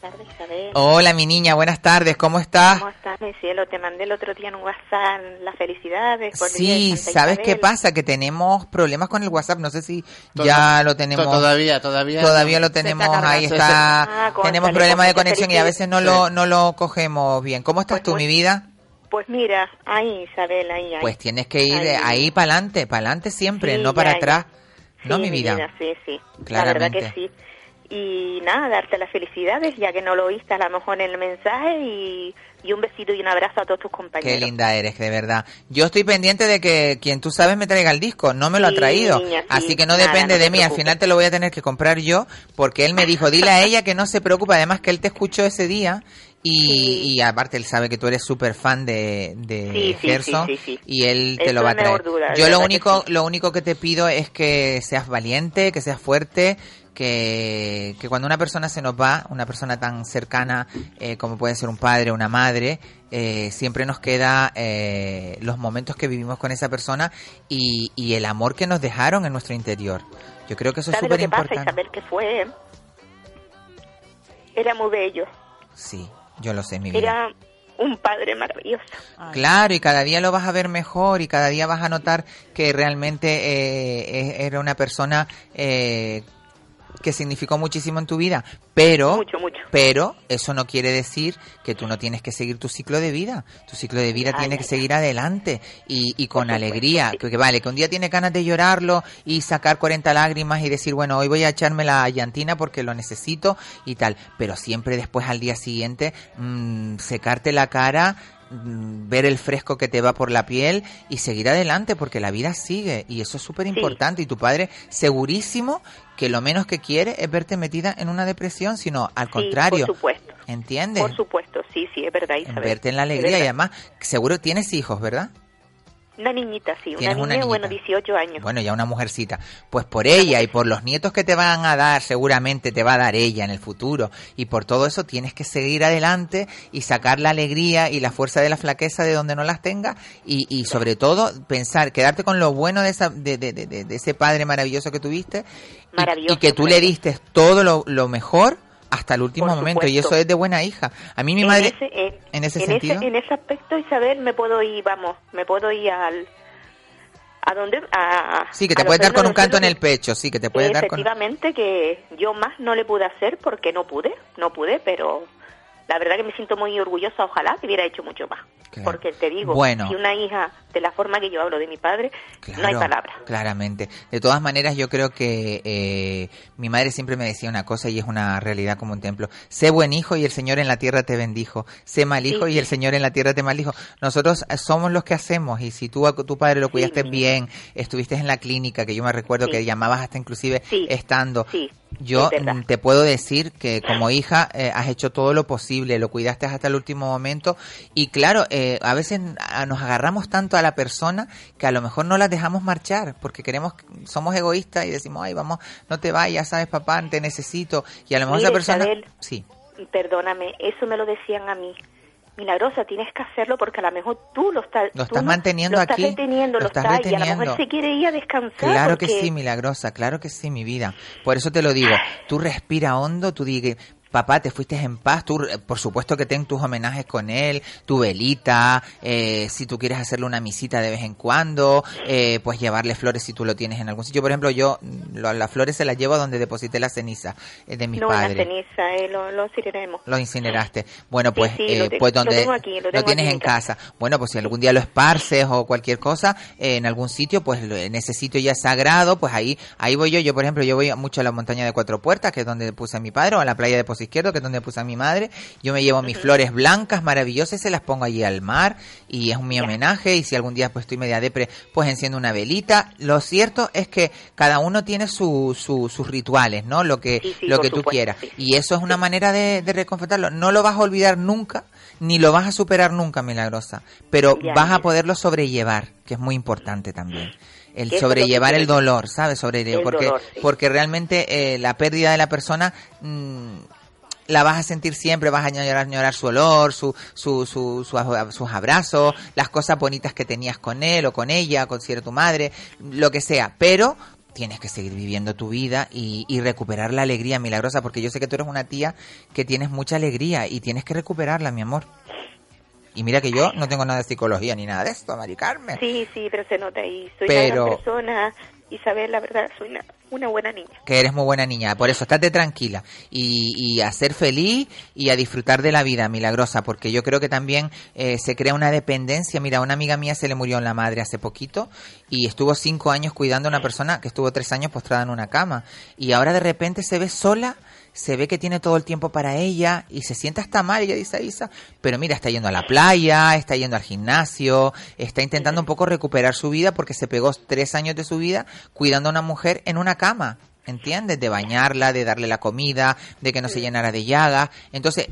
Tardes, Isabel. Hola, mi niña, buenas tardes, ¿cómo estás? ¿Cómo estás, mi cielo? Te mandé el otro día en un WhatsApp las felicidades. por Sí, ¿sabes qué pasa? Que tenemos problemas con el WhatsApp. No sé si ya lo tenemos. to- todavía, todavía Todavía no. lo tenemos está ahí. Está. Ah, tenemos pues problemas de conexión y a veces no lo, no lo cogemos bien. ¿Cómo estás tú, mi vida? Pues mira, ahí, Isabel, ahí, ahí. Pues tienes que ir Ahí. ahí para adelante, para adelante siempre, Sí, no para atrás. ¿No, mi vida? Sí, sí. Claramente. La verdad que sí. Y nada, darte las felicidades, ya que no lo oíste a lo mejor en el mensaje, y, y un besito y un abrazo a todos tus compañeros. Qué linda eres, de verdad. Yo estoy pendiente de que quien tú sabes me traiga el disco. No me lo ha traído. niña, sí. Así que no Nada, depende no de mí. Al final te lo voy a tener que comprar yo. Porque él me dijo, dile a ella que no se preocupe. Además que él te escuchó ese día. Y, y aparte él sabe que tú eres súper fan de, de Sí, sí, Gerson. sí, sí, sí. Y él te lo va a traer. duda, yo lo único, lo único que te pido es que seas valiente, que seas fuerte. Que, que cuando una persona se nos va, una persona tan cercana eh, como puede ser un padre o una madre, eh, siempre nos queda eh, los momentos que vivimos con esa persona y, y el amor que nos dejaron en nuestro interior. Yo creo que eso es ¿Sabes lo súper importante. Isabel? Que fue... Era muy bello. Sí, yo lo sé, mi vida. Era un padre maravilloso. Claro, y cada día lo vas a ver mejor y cada día vas a notar que realmente eh, eh, era una persona eh, que significó muchísimo en tu vida, pero Mucho, mucho. pero eso no quiere decir que tú no tienes que seguir tu ciclo de vida. Tu ciclo de vida Ay, tiene ay, que seguir adelante y, y con alegría. Que, que vale, que un día tiene ganas de llorarlo y sacar 40 lágrimas y decir, bueno, hoy voy a echarme la llantina porque lo necesito y tal. Pero siempre después al día siguiente mm, secarte la cara ver el fresco que te va por la piel y seguir adelante porque la vida sigue y eso es súper importante y tu padre segurísimo que lo menos que quiere es verte metida en una depresión sino al Sí, contrario por supuesto. ¿entiendes? Por supuesto, sí, sí, es verdad, Isabel. verte en la alegría y además seguro tienes hijos ¿verdad? Una niñita, sí, una niña, una bueno, niñita. 18 años. Bueno, ya una mujercita. Pues por ella y por los nietos que te van a dar, seguramente te va a dar ella en el futuro. Y por todo eso tienes que seguir adelante y sacar la alegría y la fuerza de la flaqueza de donde no las tengas. Y, y sobre todo pensar, quedarte con lo bueno de, esa, de, de- de- de- ese padre maravilloso que tuviste. y- Maravilloso, Y, que tú le diste todo lo, lo mejor hasta el último momento. Y eso es de buena hija. A mí mi en madre... ese, en, en ese en sentido. en ese aspecto, Isabel, me puedo ir, vamos, me puedo ir al... ¿A dónde? A, Sí, que te puedes dar con un canto en el pecho, sí, que te puedes dar con... Efectivamente que yo más no le pude hacer porque no pude, no pude, pero la verdad que me siento muy orgullosa, ojalá que hubiera hecho mucho más. Porque te digo, Bueno. si una hija, de la forma que yo hablo de mi padre, no hay Claro, palabra. Claramente. De todas maneras, yo creo que eh, mi madre siempre me decía una cosa y es una realidad como un templo. Sé buen hijo y el Señor en la tierra te bendijo. Sé mal hijo Sí. y el Señor en la tierra te maldijo. Nosotros eh, somos los que hacemos y si tú a tu padre lo cuidaste bien, estuviste en la clínica, que yo me recuerdo Sí. que llamabas hasta inclusive Sí. estando. Yo mm, te puedo decir que como hija eh, has hecho todo lo posible, lo cuidaste hasta el último momento. Y claro, eh, a veces a- nos agarramos tanto a la persona que a lo mejor no la dejamos marchar porque queremos, somos egoístas y decimos, ay, vamos, no te vayas, sabes, papá, te necesito y a lo mejor esa Mire, persona... Isabel, Sí, Perdóname, eso me lo decían a mí. Milagrosa, tienes que hacerlo porque a lo mejor tú lo, estás Lo tú estás no- manteniendo lo estás aquí, reteniendo, lo lo, estás estás, y a lo reteniendo. mejor se quiere ir a descansar. Claro que sí, milagrosa, claro que sí, mi vida. Por eso te lo digo, tú respira hondo, tú digas, papá, te fuiste en paz, tú, eh, por supuesto que ten tus homenajes con él, tu velita, eh, si tú quieres hacerle una misita de vez en cuando, eh, pues llevarle flores si tú lo tienes en algún sitio. Por ejemplo, yo lo- las flores se las llevo donde deposité la ceniza eh, de mis no, padres. en la ceniza, eh, lo, lo incineremos. Lo incineraste. Bueno, pues, sí, pues lo donde tengo aquí, lo tengo tienes aquí en casa. Bueno, pues si algún día lo esparces o cualquier cosa eh, en algún sitio, pues en ese sitio ya sagrado, pues ahí ahí voy yo. Yo, por ejemplo, yo voy mucho a la montaña de Cuatro Puertas, que es donde puse a mi padre, o a la playa de izquierdo, que es donde puse a mi madre. Yo me llevo mis flores blancas, maravillosas, y se las pongo allí al mar, y es un mi homenaje, y si algún día pues estoy media depre, pues enciendo una velita. Lo cierto es que cada uno tiene su, su- sus rituales, ¿no? Lo que, Sí, sí, lo que tú supuesto, quieras. sí. Y eso es una manera de, de reconfortarlo. No lo vas a olvidar nunca, ni lo vas a superar nunca, milagrosa, pero vas a poderlo sobrellevar, que es muy importante también. El sobrellevar el dolor, ¿sabes? El porque, dolor, sí. porque realmente eh, la pérdida de la persona mm, la vas a sentir siempre, vas a añorar, añorar su olor, su, su, su, sus abrazos, las cosas bonitas que tenías con él o con ella, con si era tu madre, lo que sea, pero tienes que seguir viviendo tu vida y, y recuperar la alegría milagrosa, porque yo sé que tú eres una tía que tienes mucha alegría y tienes que recuperarla, mi amor. Y mira que yo no tengo nada de psicología ni nada de esto, Mari Carmen. Sí, sí, pero se nota ahí. Soy Pero- una persona. Isabel, la verdad, soy una, una buena niña. que eres muy buena niña. Por eso, estate tranquila y, y a ser feliz y a disfrutar de la vida milagrosa, porque yo creo que también eh, se crea una dependencia. Mira, una amiga mía se le murió la madre hace poquito y estuvo cinco años cuidando a una persona que estuvo tres años postrada en una cama y ahora de repente se ve sola. Se ve que tiene todo el tiempo para ella y se siente hasta mal, ella dice Isa, pero mira, está yendo a la playa, está yendo al gimnasio, está intentando un poco recuperar su vida porque se pegó tres años de su vida cuidando a una mujer en una cama. ¿entiendes? De bañarla, de darle la comida, de que no se llenara de llagas. Entonces,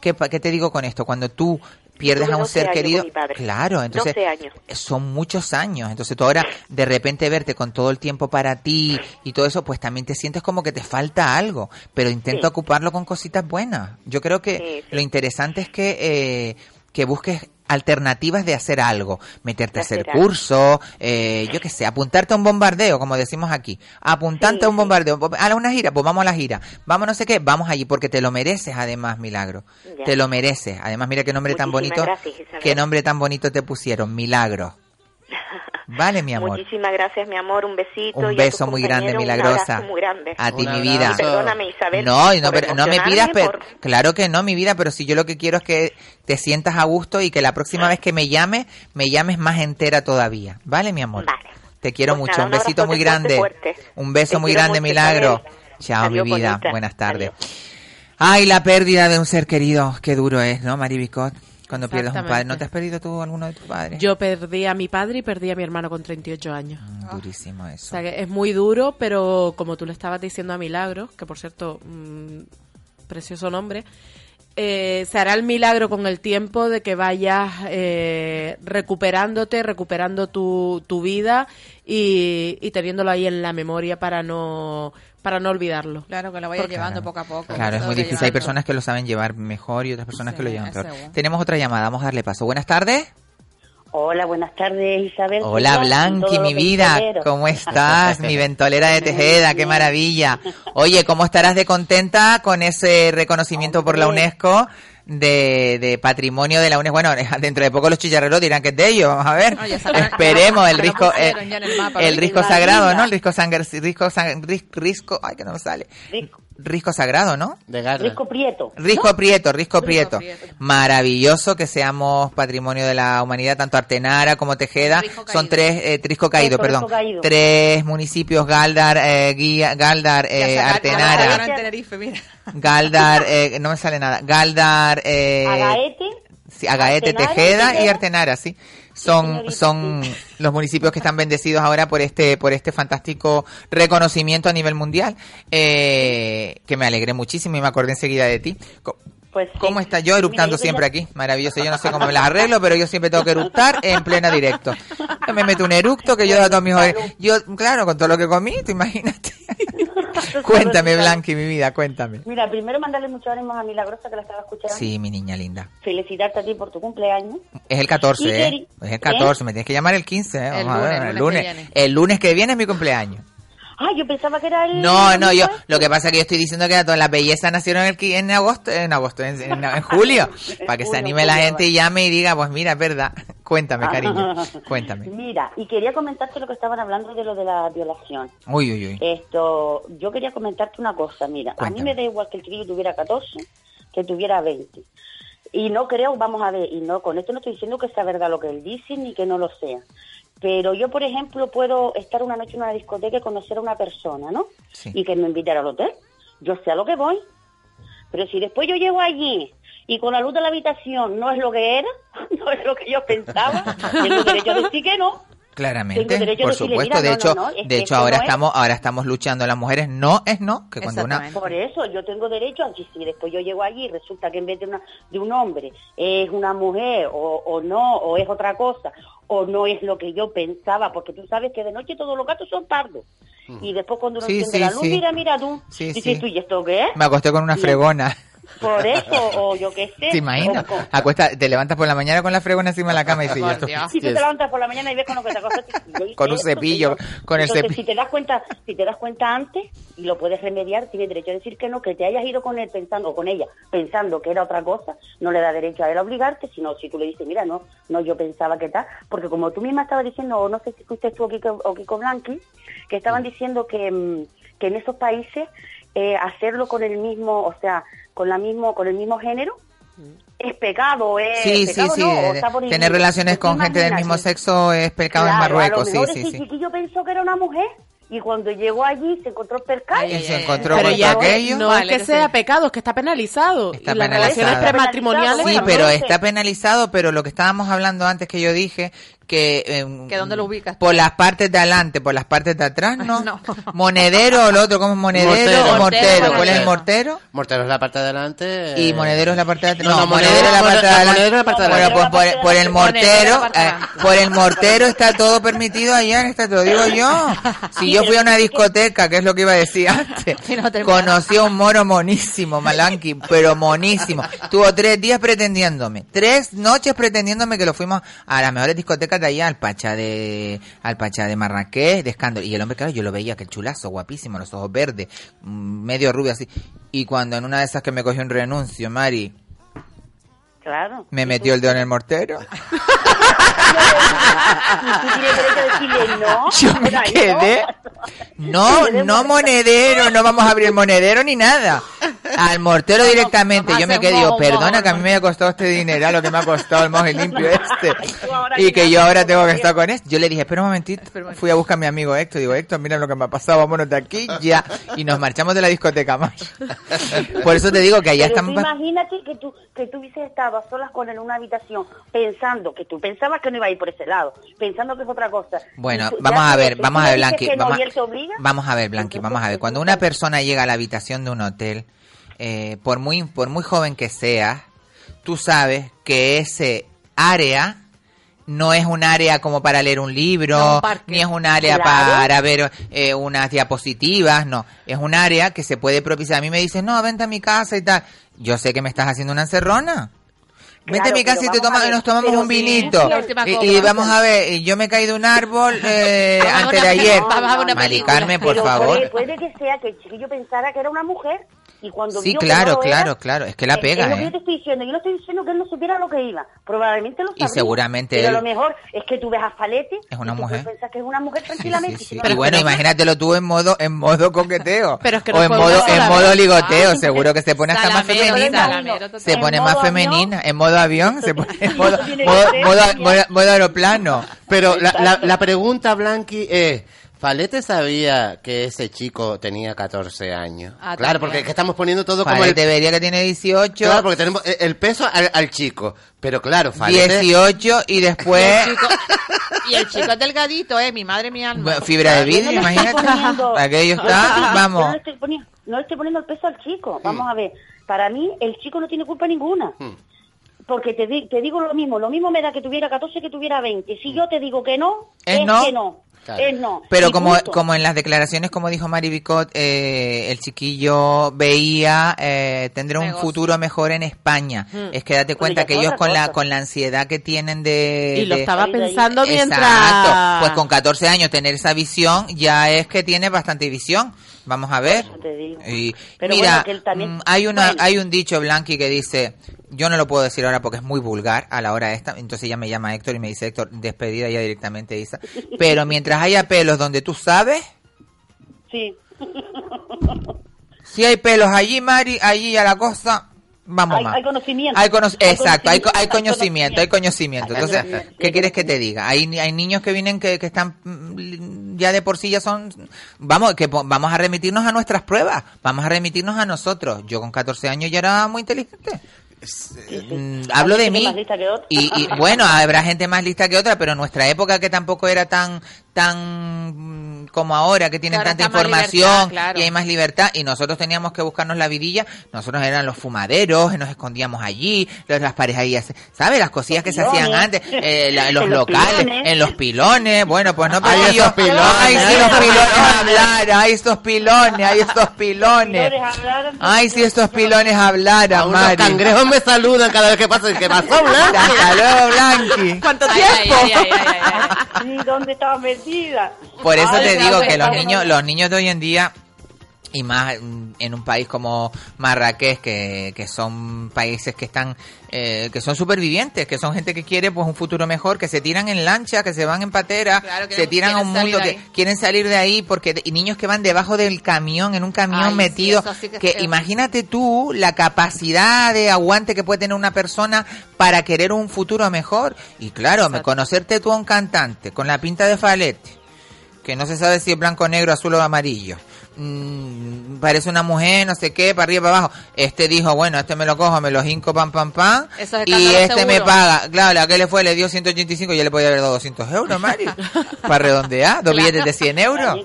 ¿qué, qué te digo con esto? Cuando tú pierdes a un 12 ser años con querido, mi padre. claro, entonces 12 años. son muchos años. Entonces tú ahora de repente verte con todo el tiempo para ti y todo eso, pues también te sientes como que te falta algo, pero intenta Sí. ocuparlo con cositas buenas. Yo creo que lo interesante es que eh, que busques alternativas de hacer algo, meterte a hacer cursos, eh, yo qué sé, apuntarte a un bombardeo, como decimos aquí, apuntarte a un bombardeo, a una gira, pues vamos a la gira, vamos no sé qué, vamos allí, porque te lo mereces además, Milagro, Ya. te lo mereces, además mira qué nombre tan bonito, gracias, qué nombre tan bonito te pusieron, Milagro. Vale, mi amor. Muchísimas gracias, mi amor. Un besito. Un y a tus beso muy grande, milagrosa. Un muy grande. A ti, mi vida. Perdóname, Isabel. No, y no, por pero no me pidas, pero, por- claro que no, mi vida, pero si yo lo que quiero es que te sientas a gusto y que la próxima vez que me llames, me llames más entera todavía. ¿Vale, mi amor? Vale. Te quiero Pues mucho, nada, un besito muy grande. fuerte. Un beso Te muy grande, mucho, Milagro. Isabel. Chao, Adiós, mi vida. bonita. Buenas tardes. Ay, la pérdida de un ser querido. Qué duro es, ¿no, Mari Bicot? Cuando pierdes un padre. ¿No te has perdido tú alguno de tus padres? Yo perdí a mi padre y perdí a mi hermano con 38 años. Mm, Durísimo O eso. sea que es muy duro, pero como tú le estabas diciendo a Milagro, que por cierto, mm, precioso nombre, eh, se hará el milagro con el tiempo de que vayas eh, recuperándote, recuperando tu, tu vida y, y teniéndolo ahí en la memoria para no para no olvidarlo. Claro, que lo vaya Porque- llevando poco a poco. Claro, es muy difícil. Hay personas que lo saben llevar mejor y otras personas que lo llevan peor. bueno. Tenemos otra llamada, vamos a darle paso. Buenas tardes. Hola, buenas tardes, Isabel. Hola Blanqui, mi vida, ventolero. ¿cómo estás? Mi ventolera de Tejeda, qué maravilla. Oye, ¿cómo estarás de contenta con ese reconocimiento por la UNESCO de, de patrimonio de la UNESCO? Bueno, dentro de poco los chillarreros dirán que es de ellos, vamos a ver. Oye, Esperemos el risco, eh, el mapa, el ¿no? risco sagrado, ¿no? El risco sangre, risco, risco, ay que no me sale. Risco sagrado, ¿no? De garra. Risco Prieto. Risco Prieto, Risco Prieto. Maravilloso que seamos patrimonio de la humanidad, tanto Artenara como Tejeda. Son tres, eh, Trisco Caído, perdón. Risco Caído. Tres municipios, Galdar, eh, Guía- Galdar, eh, Artenara, sacaron en Tenerife, mira. Galdar, eh, no me sale nada, Galdar, eh, Agaete. sí, Agaete, Artenara, Tejeda y. Artenara, sí. Son, son los municipios que están bendecidos ahora por este, por este fantástico reconocimiento a nivel mundial, eh, que me alegré muchísimo y me acordé enseguida de ti. Pues sí. ¿Cómo está yo eructando Mira, yo siempre ya- aquí? Maravilloso. Yo no sé cómo me las arreglo, pero yo siempre tengo que eructar en plena directo. Yo me meto un eructo que yo a todos mis Yo, claro, con todo lo que comí, tú imagínate. cuéntame, Blanqui, mi vida, cuéntame. Mira, primero mandarle muchos ánimos a Milagrosa que la estaba escuchando. Sí, mi niña linda. Felicitarte a ti por tu cumpleaños. Es el 14, Y ¿eh? Es el 14, me tienes que llamar el 15, ¿eh? El Vamos a ver, lunes, el lunes. lunes que viene. El lunes que viene es mi cumpleaños. Ah, yo pensaba que era el... No, no, yo, lo que pasa es que yo estoy diciendo que todas las bellezas nacieron en, agosto, en agosto, en, en- en julio, para que se anime la gente y llame y diga, pues mira, es verdad. Cuéntame, cariño, cuéntame. Mira, y quería comentarte lo que estaban hablando de lo de la violación. Uy, uy, uy. Esto, yo quería comentarte una cosa, mira, a mí me da igual que el chiquillo tuviera 14 que tuviera 20. Y no creo, vamos a ver, y no con esto no estoy diciendo que sea verdad lo que él dice ni que no lo sea. Pero yo, por ejemplo, puedo estar una noche en una discoteca y conocer a una persona, ¿no? Sí. Y que me invitara al hotel. Yo sé a lo que voy. Pero si después yo llego allí y con la luz de la habitación no es lo que era, no es lo que yo pensaba, tengo derecho a decir que no. Claramente, por supuesto. mira, de no, hecho, no, no, es de hecho ahora no es. estamos, ahora estamos luchando las mujeres. No es no, que cuando una Por eso yo tengo derecho a que si después yo llego allí y resulta que en vez de, una, de un hombre es una mujer o, o no, o es otra cosa, o no es lo que yo pensaba, porque tú sabes que de noche todos los gatos son pardos. Y después cuando uno Sí, enciende sí, la luz, sí. mira, mira tú, Sí, dices sí. tú, ¿y esto qué es? me acosté con una Y- fregona. Por eso, o yo qué sé. ¿Te imaginas? o Acuesta, te levantas por la mañana con la fregona encima de la cama y dices, Por "Esto- Dios. Si tú te levantas por la mañana y ves con lo que te acostas, yo hice Con un esto, cepillo, señor. con el Entonces, cepillo. Si te das cuenta, si te das cuenta antes y lo puedes remediar, tienes derecho a decir que no, que te hayas ido con él pensando o con ella pensando que era otra cosa, no le da derecho a él a obligarte, sino si tú le dices, mira, no, no, yo pensaba que tal, porque como tú misma estabas diciendo, o no sé si fuiste tú o Kiko, o Kiko Blanqui, que estaban diciendo que, mm, que en esos países eh, hacerlo con el mismo, o sea, con la mismo, con el mismo género es pecado, es Sí, sí, pecado, sí. no, o está por tener relaciones con gente del mismo sexo es pecado en Claro, Marruecos, a lo sí, mejor sí, sí. chiquillo pensó que era una mujer y cuando llegó allí se encontró el percal. Y se encontró Pero con aquello. no es que sea pecado, es que está penalizado. Está y las penalizado. relaciones prematrimoniales. Sí, pero está penalizado, pero lo que estábamos hablando antes que yo dije, que... ¿Que dónde lo ubicas? Por las partes de adelante, por las partes de atrás, ¿no? No. Monedero o lo otro, ¿cómo es monedero Mortero. o mortero? ¿Cuál es el mortero? Mortero es la parte de adelante. Y monedero es la parte de atrás. No, No, no, monedero monedero- es la parte de adelante. monedero es la parte de Bueno, adelante. pues por, por el mortero, eh, por el mortero está todo permitido allá, esta te lo digo yo. Si yo fui a una discoteca, que es lo que iba a decir antes, conocí a un moro monísimo, Malanqui, pero monísimo. Tuvo tres días pretendiéndome, tres noches pretendiéndome que lo fuimos a las mejores discotecas de al Pacha de, al Pacha de Marrakech, de escándalo. Y el hombre, claro, yo lo veía, que chulazo, guapísimo, los ojos verdes, mm, medio rubio así. Y cuando en una de esas que me cogió un renuncio, Mari, Claro. me metió el dedo en el mortero. Tú tienes derecho a decirle no. Yo me quedé. No, no monedero, no vamos a abrir monedero ni nada. Al mortero directamente. Yo me quedé, digo, perdona que a mí me haya costado este dinero, lo que me ha costado el monje limpio este. Y que yo ahora tengo que estar con esto. Yo le dije, espera un momentito. Fui a buscar a mi amigo Héctor. Digo, Héctor, mira lo que me ha pasado, vámonos de aquí ya. Y nos marchamos de la discoteca más. Por eso te digo que allá estamos. imagínate que tú, que tú hubieses estado a solas con él en una habitación pensando que tú pensabas que no iba a ir por ese lado, pensando que es otra cosa. Bueno, tú- vamos a ver, vamos a ver, Blanqui. no, Vamos, vamos a ver, Blanqui, vamos a ver. Cuando una persona llega a la habitación de un hotel, eh, por muy por muy joven que sea, tú sabes que ese área no es un área como para leer un libro, No, un parque. ni es un área Claro. para ver eh, unas diapositivas, no. Es un área que se puede propiciar. A mí me dicen, no, vente a mi casa y tal. Yo sé que me estás haciendo una encerrona. Vente a Claro, mi casa y te a toma- nos tomamos un sí, vinito. última Y, y vamos a ver, y yo me caí de un árbol eh, a antes de ayer. a una Mari. Carmen, por Pero favor. Puede, puede que sea que el chiquillo pensara que era una mujer y cuando Sí, vio que claro, no lo era, claro, claro. Es que la es- pega, es lo que ¿eh? yo te estoy diciendo. Yo no estoy diciendo que él no supiera lo que iba. Probablemente lo Y sabría. seguramente Pero él- a lo mejor es que tú ves a Falete Es una y tú mujer. pensar que es una mujer tranquilamente. Sí, sí. y y bueno, imagínatelo tú en modo en modo coqueteo. Pero es que o no en modo en modo ligoteo, Ah. seguro que se pone hasta más femenina. Se pone más femenina, en modo avión, se pone en modo, que aeroplano. Pero la, la, la pregunta, Blanqui, es... ¿Falete sabía que ese chico tenía 14 años? Ah, claro, también. porque es que estamos poniendo todo como Vale, el... te vería que tiene 18, Claro, porque tenemos el- el peso al, al chico. Pero claro, Falete... 18 y Y después el chico- Y el chico es delgadito, eh, mi madre, mi alma. bueno, fibra de vidrio, no imagínate. poniendo- Aquello yo está, no le vamos. estoy poniendo, no le estoy poniendo el peso al chico. Vamos a ver. Para mí, el chico no tiene culpa ninguna. Hmm. Porque te, di- te digo lo mismo. Lo mismo me da que tuviera 14 que tuviera 20. Si yo te digo que no, Es es, no. que no. Claro. Es no. Pero como, punto. como en las declaraciones, como dijo Mari Bicot, eh, el chiquillo veía eh, tendrá un Negocio. futuro mejor en España. Hmm. Es que date cuenta que ellos con la con la ansiedad que tienen de... Y lo de- estaba pensando mientras... Exacto. Pues con 14 años tener esa visión ya es que tiene bastante visión. Vamos a ver. Eso te digo. Y Pero mira, bueno, que él también- mm, hay una bueno. hay un dicho Blanqui que dice, yo no lo puedo decir ahora porque es muy vulgar a la hora esta, entonces ella me llama Héctor y me dice, Héctor, despedida ya directamente Isa. Pero mientras haya pelos donde tú sabes, Sí. si hay pelos allí, Mari, allí a la cosa, vamos Hay, más. hay conocimiento. Hay cono- Hay Exacto, hay, co- hay conocimiento, hay conocimiento. Hay Entonces, conocimiento. ¿qué quieres que te diga? Hay, ni- hay niños que vienen que, que están mm, ya de por sí ya son, vamos, que vamos a remitirnos a nuestras pruebas, vamos a remitirnos a nosotros. Yo con 14 años ya era muy inteligente. Mm, hablo de mí más lista que otra. y, y, bueno habrá gente más lista que otra pero en nuestra época que tampoco era tan tan mm, como ahora que tienen Que tanta información libertad, claro. y hay más libertad y nosotros teníamos que buscarnos la vidilla nosotros eran los fumaderos nos escondíamos allí los- las parejas sabes las cosillas que se hacían antes eh, la- en los En los locales pilones. en los pilones bueno pues no Ay, pero yo esos pilones, ay ay, los pilones hablaran ay estos pilones ay estos pilones ay si estos pilones hablaran Mari. cangrejos me saludan cada vez que pasa. ¿Qué pasó, Blanca? Hasta luego, Blanqui. ¿Cuánto tiempo? ay, ay, ay, ay, ay. Sí, ¿dónde estaba Por eso Ay, te digo que los niños, los niños de hoy en día y más en un país como Marrakech que, que son países que están eh, que son supervivientes que son gente que quiere pues un futuro mejor que se tiran en lancha que se van en patera Claro, se tiran a un mundo que quieren salir de ahí porque y niños que van debajo del camión en un camión Ay, metido sí que imagínate tú la capacidad de aguante que puede tener una persona para querer un futuro mejor. Y claro me conocerte tú a un cantante con la pinta de falete que no se sabe si es blanco, negro, azul o amarillo. Mm, parece una mujer, no sé qué, para arriba, para abajo. Este dijo, bueno, este me lo cojo, me lo hinco, pam, pam, pam. Eso es Y este me paga. Claro, la que le fue, le dio 185, yo le podía haber dado 200 euros, Mari. para redondear, dos billetes de 100 euros.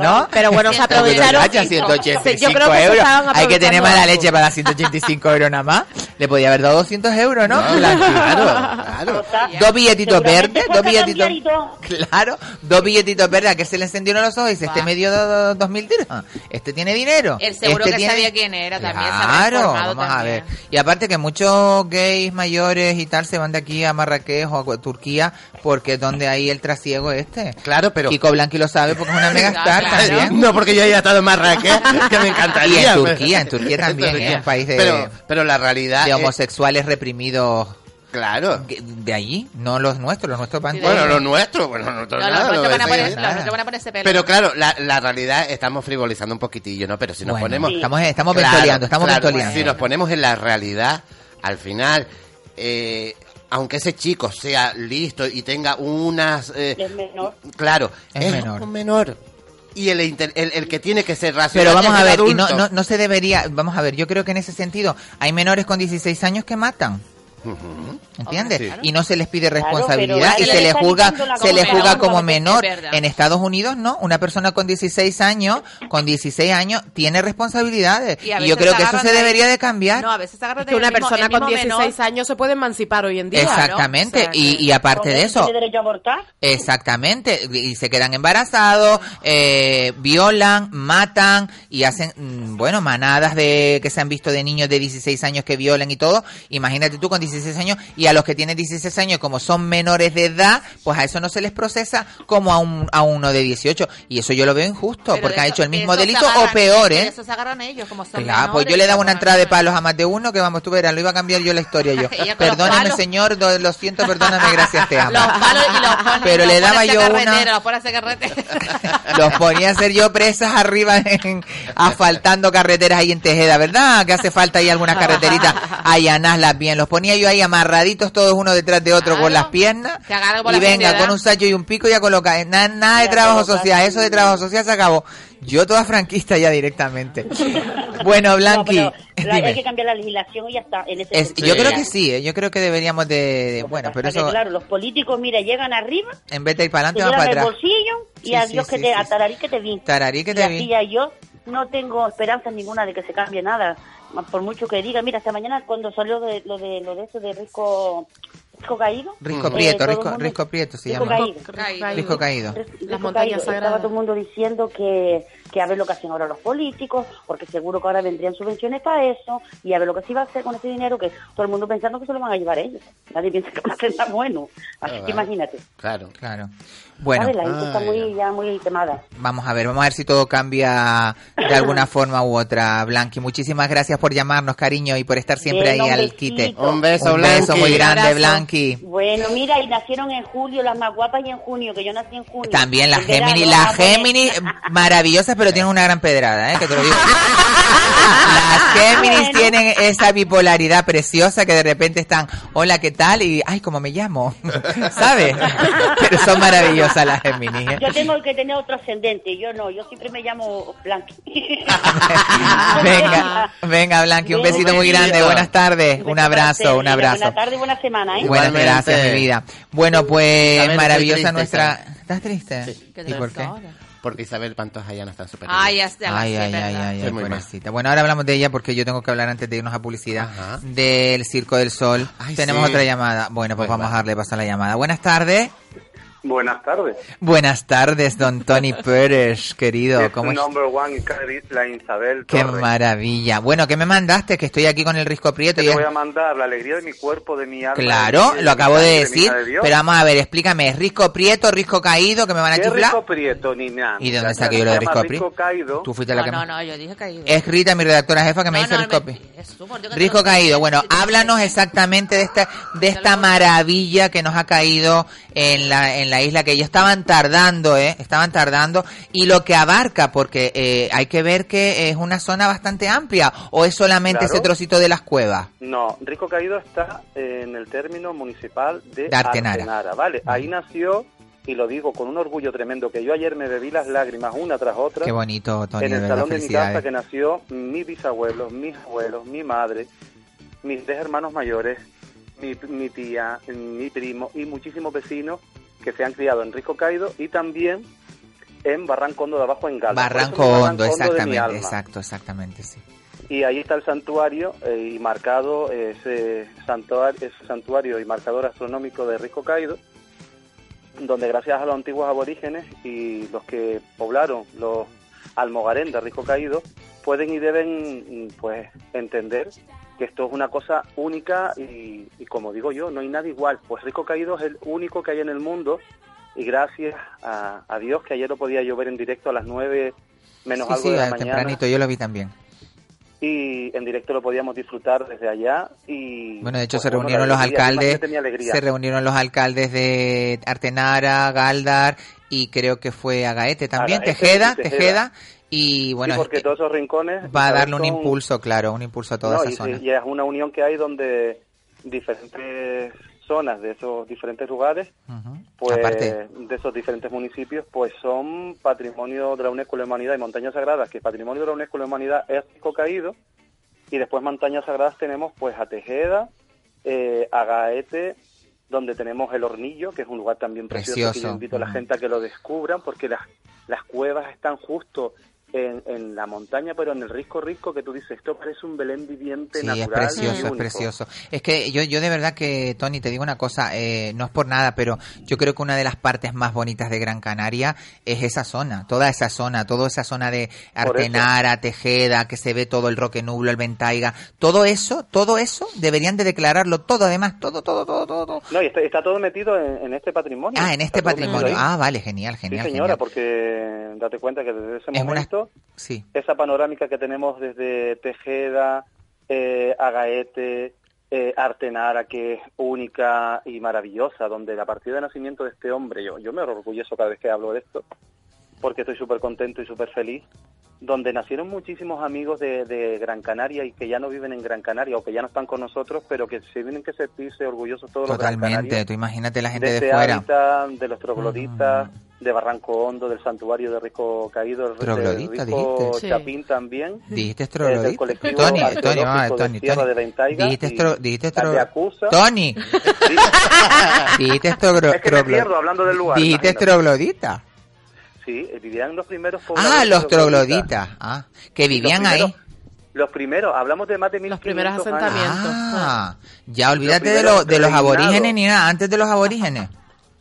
¿No? Pero bueno, se aprovecharon. vaya, 185 Yo creo que se euros. Hay que tener mala leche para dar 185 euros nada más. Le podía haber dado 200 euros, ¿no? Claro, claro. Dos billetitos verdes, dos a billetitos. Claro, dos billetitos verdes, a que se le encendieron los ojos y dice, este me dio do- do- dos mil dirhams. Este tiene dinero. El seguro este que tiene- sabía quién era también. Claro, vamos a también. ver. Y aparte que muchos gays mayores y tal se van de aquí a Marrakech o a Turquía porque es donde hay el trasiego este. Claro, pero... Kiko Blanqui lo sabe porque es una megastar Claro. también. No, porque yo haya estado en Marrakech, que me Y encantaría. en pero- Turquía, en Turquía también, Turquía. es un país de, Pero, pero la realidad de es- homosexuales reprimidos Claro. que- de allí, no los nuestros, los nuestros van Bueno, lo nuestro, bueno, nosotros No, nada, los nuestros lo van a de- poner- sí, los nada. nuestros van a poner ese pelo. Pero claro, la, la realidad estamos frivolizando un poquitillo, ¿no? Pero si nos Bueno, ponemos... estamos, estamos Claro, ventoleando, estamos claro, ventoleando. Si nos ponemos en la realidad, al final, eh, aunque ese chico sea listo y tenga unas... eh, Es menor. claro, Es es, menor. un menor. Y el, inter- el, el que tiene que ser racional Pero vamos a ver, y no, no, no se debería, vamos a ver, yo creo que en ese sentido hay menores con 16 años que matan. ¿Entiendes? Y no se les pide responsabilidad y se se le les juzga, se les como juzga menor, como menor. En Estados Unidos no, una persona con 16 años, con 16 años tiene responsabilidades Y yo creo que eso se debería de cambiar. No, a veces agarran Es que una mismo- persona con mismo 16 menor. años se puede emancipar hoy en día. Exactamente, ¿no? O sea, y, que- y aparte de eso, ¿Tiene derecho a abortar? Exactamente, y se quedan embarazados, eh, violan, matan y hacen, mm, bueno, manadas de que se han visto de niños de 16 años que violan y todo. Imagínate tú con 16 años y a los que tienen 16 años como son menores de edad, pues a eso no se les procesa como a un a uno de 18 y eso yo lo veo injusto Pero porque de han eso- hecho el mismo eso delito o peor, ¿eh? Eso se agarran ellos, como son Claro, pues yo le daba una entrada de palos a más de uno que vamos, tú verás, lo iba a cambiar yo la historia yo. Palos. señor, do- lo siento, perdóname, gracias, te amo. Los palos y los Pero los le daba yo una-. Los ponía a hacer yo presas arriba en, asfaltando carreteras ahí en Tejeda, ¿verdad? Que hace falta ahí algunas carreteritas, allanarlas bien. Los ponía yo ahí amarraditos todos uno detrás de otro con las piernas. Y la venga, con un sacho y un pico ya coloca. Nada, nada de trabajo social, eso de trabajo social se acabó. Yo toda franquista ya directamente. Bueno, Blanqui, No, pero la- hay que cambiar la legislación y ya está. En ese Es- yo creo que sí, ¿eh? yo creo que deberíamos de... de- bueno, pero eso claro, los políticos, mira, llegan arriba, en vez de ir para te adelante, va llenan para atrás. bolsillo y Sí, adiós sí, que sí, te, a tararí que te vi. Tararí que Y te así vi. ya yo no tengo esperanza ninguna de que se cambie nada. Por mucho que diga, mira, hasta mañana cuando salió de, lo de lo de eso de Risco, Risco Caído. Risco eh, Prieto, el Risco, mundo- Risco Prieto se Risco llama. Caído. Caído. Risco Caído. Risco Las montañas Caído. sagradas. Estaba todo el mundo diciendo que, que a ver lo que hacen ahora los políticos, porque seguro que ahora vendrían subvenciones para eso, y a ver lo que se iba a hacer con ese dinero, que todo el mundo pensando que se lo van a llevar ellos. Nadie piensa que va a ser tan bueno. Así Ah, que imagínate. Claro. Claro. Bueno. La gente está Ay, muy, ya muy quemada. vamos a ver, vamos a ver si todo cambia de alguna forma u otra, Blanqui. Muchísimas gracias por llamarnos, cariño, y por estar siempre Bien, ahí al besito. quite. Un beso, Un beso Blanqui. muy grande. Blanqui. Bueno, mira, y nacieron en julio las más guapas y en junio, que yo nací en junio. También verano, Géminis, vamos las a poner- Géminis maravillosas, pero tienen una gran pedrada, ¿eh? Que te lo digo. Las Géminis Bueno, tienen esa bipolaridad preciosa que de repente están, hola, ¿qué tal? Y, ay, ¿cómo me llamo? ¿Sabes? Pero son maravillosas las Géminis. ¿eh? Yo tengo que tener otro ascendente, yo no, yo siempre me llamo Blanqui. Venga, venga, Blanqui, un besito muy grande. Buenas tardes. Un abrazo, un abrazo. Buenas tardes y buena semana, ¿eh? Buenas gracias, mi vida. Bueno, pues maravillosa nuestra... ¿Estás triste? ¿Y por qué? Porque Isabel Pantoja ya no está súper Ay, ya está. Ay, sí, ay, ay, ay, pobrecita. Bueno, ahora hablamos de ella porque yo tengo que hablar antes de irnos a publicidad del Circo del Sol. Ay, Tenemos sí. otra llamada. Bueno, pues Pues vamos va. a darle paso a la llamada. Buenas tardes. Buenas tardes. Buenas tardes, don Tony Pérez, querido. Es ¿Cómo tu es? number one isla, Isabel Qué Torres. maravilla. Bueno, ¿qué me mandaste? Que estoy aquí con el Risco Prieto. Te y es- voy a mandar la alegría de mi cuerpo, de mi alma. Claro, de mi- lo acabo de decir. de. Pero vamos a ver, explícame. ¿Es Risco Prieto, Risco Caído, que me van a ¿Qué chiflar? rico prieto, ni nada. ¿Y de dónde saqué yo lo de Risco Prieto? Caído. Tú fuiste la No, que no, me- no, yo dije caído. Es Rita, mi redactora jefa, que me No, dice no, Risco Prieto. es Risco caído. Bueno, háblanos exactamente de esta de esta maravilla que nos ha caído en la en la isla que ellos estaban tardando, eh, estaban tardando y lo que abarca porque eh, hay que ver que es una zona bastante amplia o es solamente Claro. ese trocito de las cuevas. No, Rico Caído está en el término municipal de, De Artenara. ¿vale? Ahí nació, y lo digo con un orgullo tremendo, que yo ayer me bebí las lágrimas una tras otra. Qué bonito, Tony, en el salón de mi casa que nació mi bisabuelo, mis abuelos, mi madre, mis tres hermanos mayores, mi, mi tía, mi primo y muchísimos vecinos que se han criado en Rico Caído y también en Barranco Hondo de abajo en eso Barranco Hondo, exactamente, exacto, exactamente, sí. Y ahí está el santuario eh, y marcado ese santuario, ese santuario y marcador astronómico de Risco Caído, donde gracias a los antiguos aborígenes y los que poblaron los almogarén de Risco Caído, pueden y deben mm, pues entender que esto es una cosa única y, y como digo yo, no hay nada igual. Pues Risco Caído es el único que hay en el mundo y gracias a, a Dios que ayer lo podía llover en directo a las 9 menos Sí, algo sí, de la a- mañana tempranito, yo lo vi también. y en directo lo podíamos disfrutar desde allá y Bueno, de hecho pues, se bueno, reunieron la los alegría, alcaldes, se reunieron los alcaldes de Artenara, Galdar y creo que fue Agaete también, Agaete Tejeda, Tejeda. Tejeda y bueno, sí, porque eh, todos esos rincones va a darle un son- impulso, claro, un impulso a toda no, esa y, zona. y es una unión que hay donde diferentes zonas de esos diferentes lugares pues Aparte- de esos diferentes municipios pues son patrimonio de la UNESCO de la Humanidad y montañas sagradas que patrimonio de la UNESCO de la Humanidad es Risco Caído y después montañas sagradas tenemos pues a Tejeda eh, a Gaete donde tenemos el hornillo que es un lugar también precioso, que Precioso. yo invito a la gente a que lo descubran porque las las cuevas están justo en, en la montaña, pero en el risco risco que tú dices, esto parece un Belén viviente Sí, natural. es y precioso, es precioso. Es que yo, yo de verdad que, Tony, te digo una cosa, eh, no es por nada, pero yo creo que una de las partes más bonitas de Gran Canaria es esa zona, toda esa zona, toda esa zona de Artenara, Tejeda, que se ve todo el Roque Nublo, el Ventaiga, todo eso, todo eso deberían de declararlo todo, además, todo, todo, todo, todo. todo. No, y está, está todo metido en, en este patrimonio. Ah, en este patrimonio. Ah, vale, genial, Sí, genial, señora, genial. porque date cuenta que desde ese Es una- Sí. esa panorámica que tenemos desde Tejeda, eh, Agaete, eh, Artenara, que es única y maravillosa, donde la partida de nacimiento de este hombre, yo, yo me orgulloso cada vez que hablo de esto, porque estoy súper contento y súper feliz, donde nacieron muchísimos amigos de, de Gran Canaria y que ya no viven en Gran Canaria o que ya no están con nosotros, pero que se tienen que sentirse orgullosos todos los gran Totalmente, tú imagínate la gente de de, este fuera. hábitat, de los trogloditas, de Barranco Hondo, del santuario de Rico Caído, de Troglodita, Rico dijiste. Sí. Chapín también. Dijiste eh, del troglodita. colectivo Tony, Tony, arqueológico vamos a ver, de Tony, Tony. de Ventaiga Dijiste tro- dijiste la tro- de Acusa. Tony. Dijiste troglo- Es que me troglo- pierdo hablando del lugar. Dijiste troglodita. Sí, eh, vivían los primeros Ah, los trogloditas. Ah, que vivían Los ahí. primeros- Los primeros, hablamos de más de 1500 primeros años. asentamientos. Ah, ya olvídate de, primeros lo- de los aborígenes ni nada, antes de los aborígenes.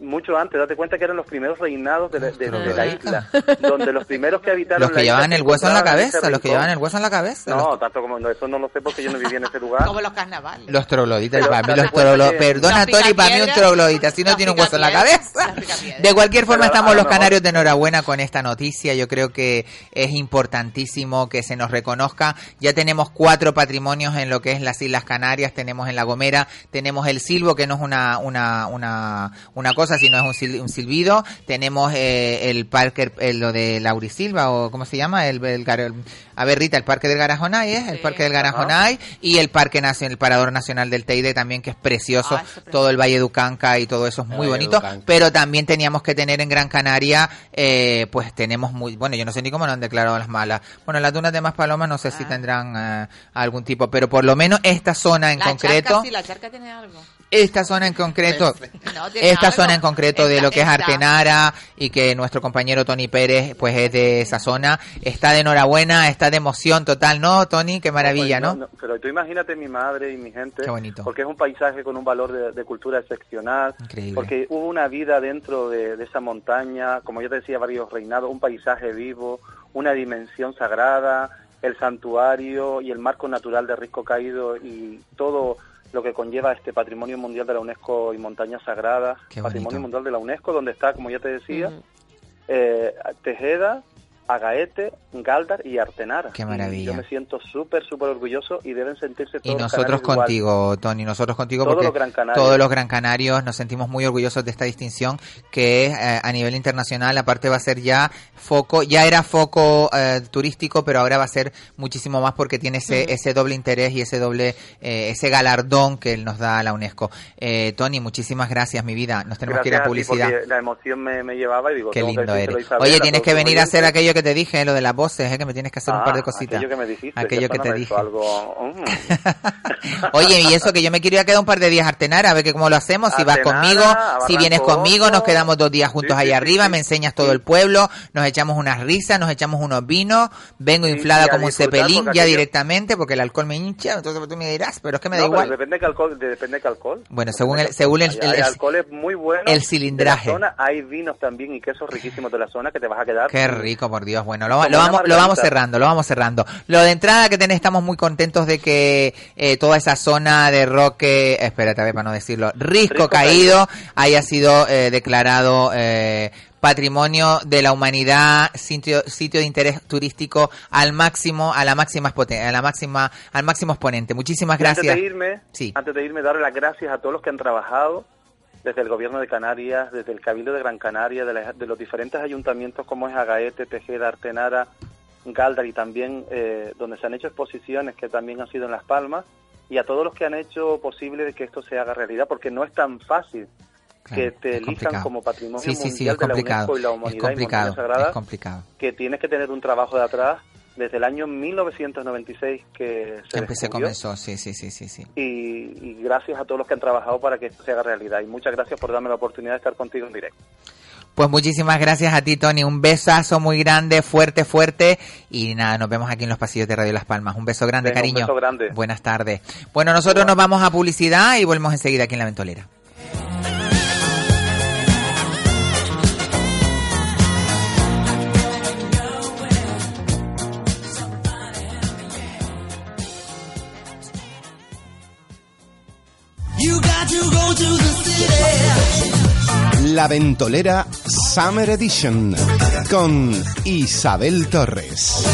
Mucho antes, date cuenta que eran los primeros reinados de la, de- de la isla, donde los primeros que habitaron Los que la llevaban el hueso en la cabeza, los que llevaban el hueso en la cabeza. No, tanto como no, eso no lo sé porque yo no vivía en ese lugar. Como los carnavales. Los trogloditas, Pero para mí date los cuenta troglo- que- Perdona, Los Tony, para mí un troglodita, si no tiene un hueso en la cabeza. De cualquier forma, Pero estamos a lo los canarios de enhorabuena con esta noticia. Yo creo que es importantísimo que se nos reconozca. Ya tenemos cuatro patrimonios en lo que es las Islas Canarias. Tenemos en La Gomera, tenemos el Silbo, que no es una, una, una, una cosa, cosa, sino es un, sil- un silbido. Tenemos eh, el parque, eh, lo de Laurisilva, o ¿cómo se llama? El, el gar- a ver, Rita, el parque del Garajonay, ¿eh? El parque del Garajonay y el parque nacional, el Parador Nacional del Teide también, que es precioso. todo el Valle de Ucanca y todo eso es muy bonito. Pero también teníamos que tener en Gran Canaria, eh, pues tenemos muy, bueno, yo no sé ni cómo lo han declarado las malas. Bueno, las dunas de Maspalomas no sé si tendrán eh, algún tipo, pero por lo menos esta zona en la concreto. charca, sí, la charca tiene algo. Esta zona en concreto, No, esta algo. zona en concreto de lo que es. Artenara y que nuestro compañero Tony Pérez pues es de esa zona, está de enhorabuena, está de emoción total, ¿no, Tony? Qué maravilla, ¿no? Pero tú imagínate mi madre y mi gente, Qué bonito. porque es un paisaje con un valor de, de cultura excepcional, Increíble. porque hubo una vida dentro de, de esa montaña, como yo te decía, varios reinados, un paisaje vivo, una dimensión sagrada, el santuario y el marco natural de Risco Caído y todo lo que conlleva este patrimonio mundial de la UNESCO y montañas sagradas, patrimonio mundial de la UNESCO, donde está, como ya te decía, eh, Tejeda, Agaete, Galdar y Artenara. Qué Y maravilla. yo me siento súper, súper orgulloso y deben sentirse todos Y los nosotros igual. contigo, Tony, nosotros contigo Todos porque los gran canarios. todos los gran canarios nos sentimos muy orgullosos de esta distinción que eh, a nivel internacional aparte va a ser ya foco, ya era foco eh, turístico, pero ahora va a ser muchísimo más porque tiene ese, ese doble interés y ese doble, eh, ese galardón que nos da la UNESCO. Eh, Tony, muchísimas gracias, mi vida. Nos tenemos que ir a publicidad. la emoción me, me llevaba y digo, Qué lindo eres. Oye, tienes que venir a hacer aquello que te dije, lo de las voces, eh, que me tienes que hacer un Ah, par de cositas. Aquello que me dijiste. Aquello que te dije. Algo, mm. Oye, y eso que yo me quiero ir a quedar un par de días a Artenara, a ver que cómo lo hacemos, si vas conmigo, si vienes conmigo, nos quedamos dos días juntos Sí, allá sí, arriba, sí. me enseñas todo el pueblo, nos echamos unas risas, nos echamos unos vinos, vengo inflada como un cepelín ya aquello- directamente, porque el alcohol me hincha, entonces tú me dirás, pero es que me da No, igual. depende de qué alcohol, de- depende alcohol. Bueno, según el, según el, el- hay el- alcoholes muy buenos. el cilindraje. Hay vinos también y quesos riquísimos de la zona que te vas a quedar. Qué rico, por Dios. Bueno, lo, lo vamos, lo vamos cerrando, lo vamos cerrando. Lo de entrada que tenés, estamos muy contentos de que eh, toda esa zona de Roque, espérate a ver para no decirlo, Risco, Risco Caído, haya sido eh, declarado eh, patrimonio de la humanidad, sitio, sitio de interés turístico al máximo, a la máxima, a la máxima, al máximo exponente. Muchísimas Y Antes gracias. de irme, Sí. antes de irme, darle las gracias a todos los que han trabajado desde el gobierno de Canarias, desde el Cabildo de Gran Canaria, de, la- de los diferentes ayuntamientos como es Agaete, Tejeda, Artenara, Galdar y también eh, donde se han hecho exposiciones que también han sido en Las Palmas y a todos los que han hecho posible que esto se haga realidad porque no es tan fácil que te elijan como patrimonio Sí, sí, sí, mundial es de la. UNESCO y la Es humanidad y complicado, montañas sagradas es complicado. que tienes que tener un trabajo de atrás desde el año 1996 que se Que descubrió comenzó, sí, sí, sí, sí, sí. y, y gracias a todos los que han trabajado para que esto se haga realidad. Y muchas gracias por darme la oportunidad de estar contigo en directo. Pues muchísimas gracias a ti, Tony. Un besazo muy grande, fuerte, fuerte. Y nada, nos vemos aquí en los pasillos de Radio Las Palmas. Un beso grande, Venga, un cariño. beso grande. Buenas tardes. Bueno, nosotros nos vamos a publicidad y volvemos enseguida aquí en La Ventolera. La Ventolera Summer Edition con Isabel Torres.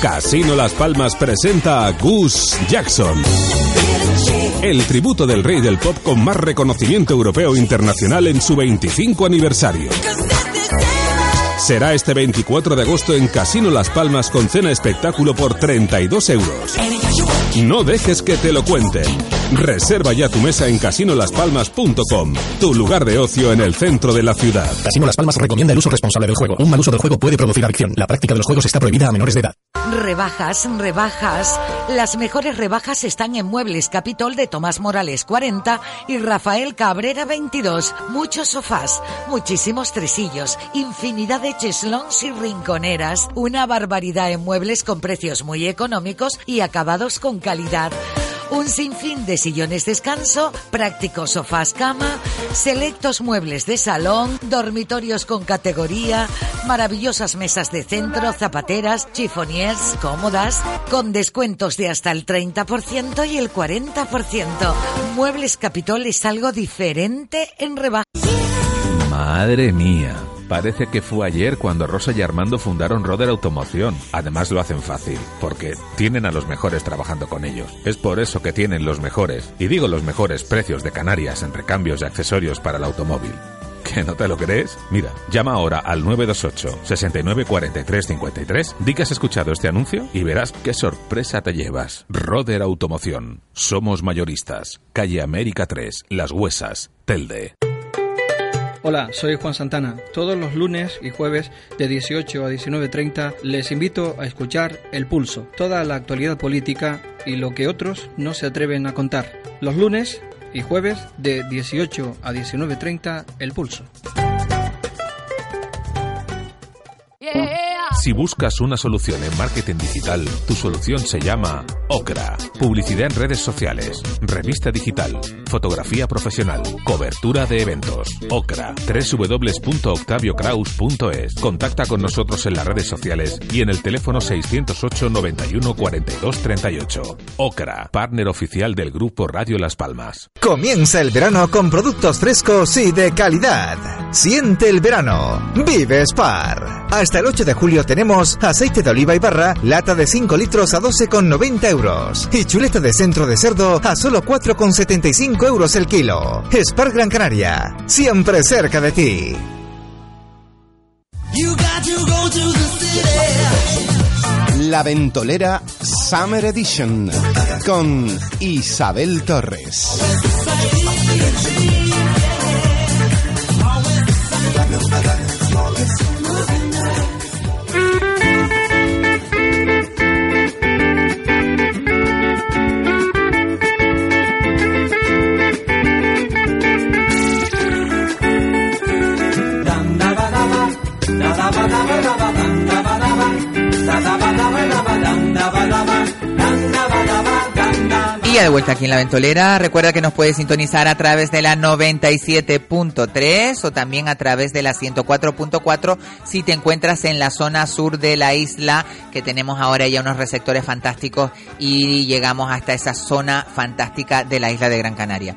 Casino Las Palmas presenta a Gus Jackson. El tributo del rey del pop con más reconocimiento europeo e internacional en su 25 aniversario. Será este 24 de agosto en Casino Las Palmas con cena espectáculo por 32 euros. No dejes que te lo cuenten. Reserva ya tu mesa en casinolaspalmas.com, tu lugar de ocio en el centro de la ciudad. Casino Las Palmas recomienda el uso responsable del juego. Un mal uso del juego puede producir adicción. La práctica de los juegos está prohibida a menores de edad. Rebajas, rebajas. Las mejores rebajas están en Muebles Capitol de Tomás Morales 40 y Rafael Cabrera 22. Muchos sofás, muchísimos tresillos, infinidad de cheslons y rinconeras. Una barbaridad en muebles con precios muy económicos y acabados con calidad. Un sinfín de sillones descanso, prácticos sofás cama, selectos muebles de salón, dormitorios con categoría, maravillosas mesas de centro, zapateras, chifoniers, cómodas, con descuentos de hasta el 30% y el 40%. Muebles Capitol es algo diferente en rebaja. Madre mía, Parece que fue ayer cuando Rosa y Armando fundaron Roder Automoción. Además lo hacen fácil, porque tienen a los mejores trabajando con ellos. Es por eso que tienen los mejores, y digo los mejores precios de Canarias en recambios y accesorios para el automóvil. ¿Que no te lo crees? Mira, llama ahora al 928 69 43 53, di que has escuchado este anuncio y verás qué sorpresa te llevas. Roder Automoción. Somos mayoristas. Calle América 3, Las Huesas, Telde. Hola, soy Juan Santana. Todos los lunes y jueves de 18 a 19.30 les invito a escuchar El Pulso, toda la actualidad política y lo que otros no se atreven a contar. Los lunes y jueves de 18 a 19.30 El Pulso. Si buscas una solución en marketing digital, tu solución se llama Ocra. Publicidad en redes sociales, revista digital, fotografía profesional, cobertura de eventos. Ocra. www.octaviocraus.es. Contacta con nosotros en las redes sociales y en el teléfono 608 91 42 38. Ocra, partner oficial del grupo Radio Las Palmas. Comienza el verano con productos frescos y de calidad. Siente el verano. Vive Spar. Hasta el 8 de julio tenemos aceite de oliva y barra, lata de 5 litros a 12,90 euros. Y chuleta de centro de cerdo a solo 4,75 euros el kilo. Spar Gran Canaria. Siempre cerca de ti. You got to go to the city. La Ventolera Summer Edition con Isabel Torres. De vuelta aquí en la ventolera, recuerda que nos puedes sintonizar a través de la 97.3 o también a través de la 104.4 si te encuentras en la zona sur de la isla, que tenemos ahora ya unos receptores fantásticos y llegamos hasta esa zona fantástica de la isla de Gran Canaria.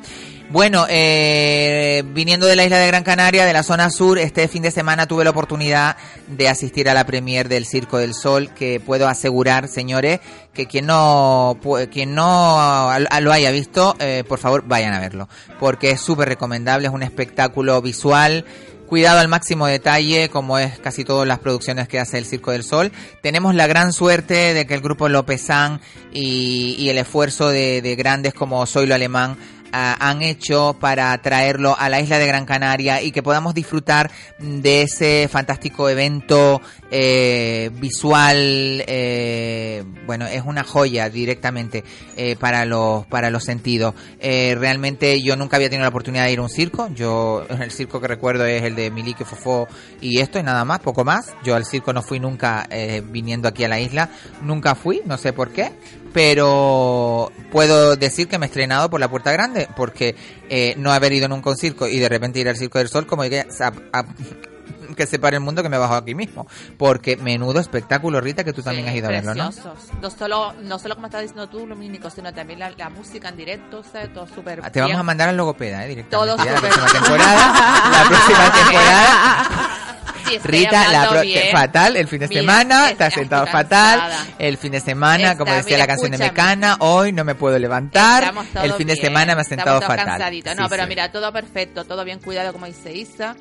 Bueno, eh, viniendo de la isla de Gran Canaria, de la zona sur, este fin de semana tuve la oportunidad de asistir a la premier del Circo del Sol, que puedo asegurar, señores, que quien no, quien no lo haya visto, eh, por favor vayan a verlo, porque es súper recomendable, es un espectáculo visual, cuidado al máximo detalle, como es casi todas las producciones que hace el Circo del Sol. Tenemos la gran suerte de que el grupo Lópezán y, y el esfuerzo de, de grandes como Soy lo Alemán han hecho para traerlo a la isla de Gran Canaria y que podamos disfrutar de ese fantástico evento eh, visual. eh, bueno, es una joya directamente eh, para los para los sentidos. Eh, realmente yo nunca había tenido la oportunidad de ir a un circo. Yo el circo que recuerdo es el de Miliki Fofó y esto y nada más, poco más. Yo al circo no fui nunca eh, viniendo aquí a la isla, nunca fui, no sé por qué pero puedo decir que me he estrenado por la puerta grande, porque eh, no haber ido nunca a un circo y de repente ir al Circo del Sol, como que, a- a- que se pare el mundo que me bajo aquí mismo. Porque menudo espectáculo, Rita, que tú también has ido a verlo, ¿no? No solo, no solo como estás diciendo tú, Lumínico, sino también la, la música en directo, o sea, todo súper Ah, Te vamos a mandar al logopeda, ¿eh? Directamente. Todo Ya, la súper próxima temporada. La próxima temporada. Estoy Rita, la pro- bien. fatal, el fin de Mira, semana, es- te has ay, sentado cansada. fatal, el fin de semana, como Está decía la canción de. Mecana, hoy no me puedo levantar, el fin de bien, semana me ha sentado estamos fatal. No, Sí, pero sí. mira, todo perfecto, todo bien cuidado, como dice Isa.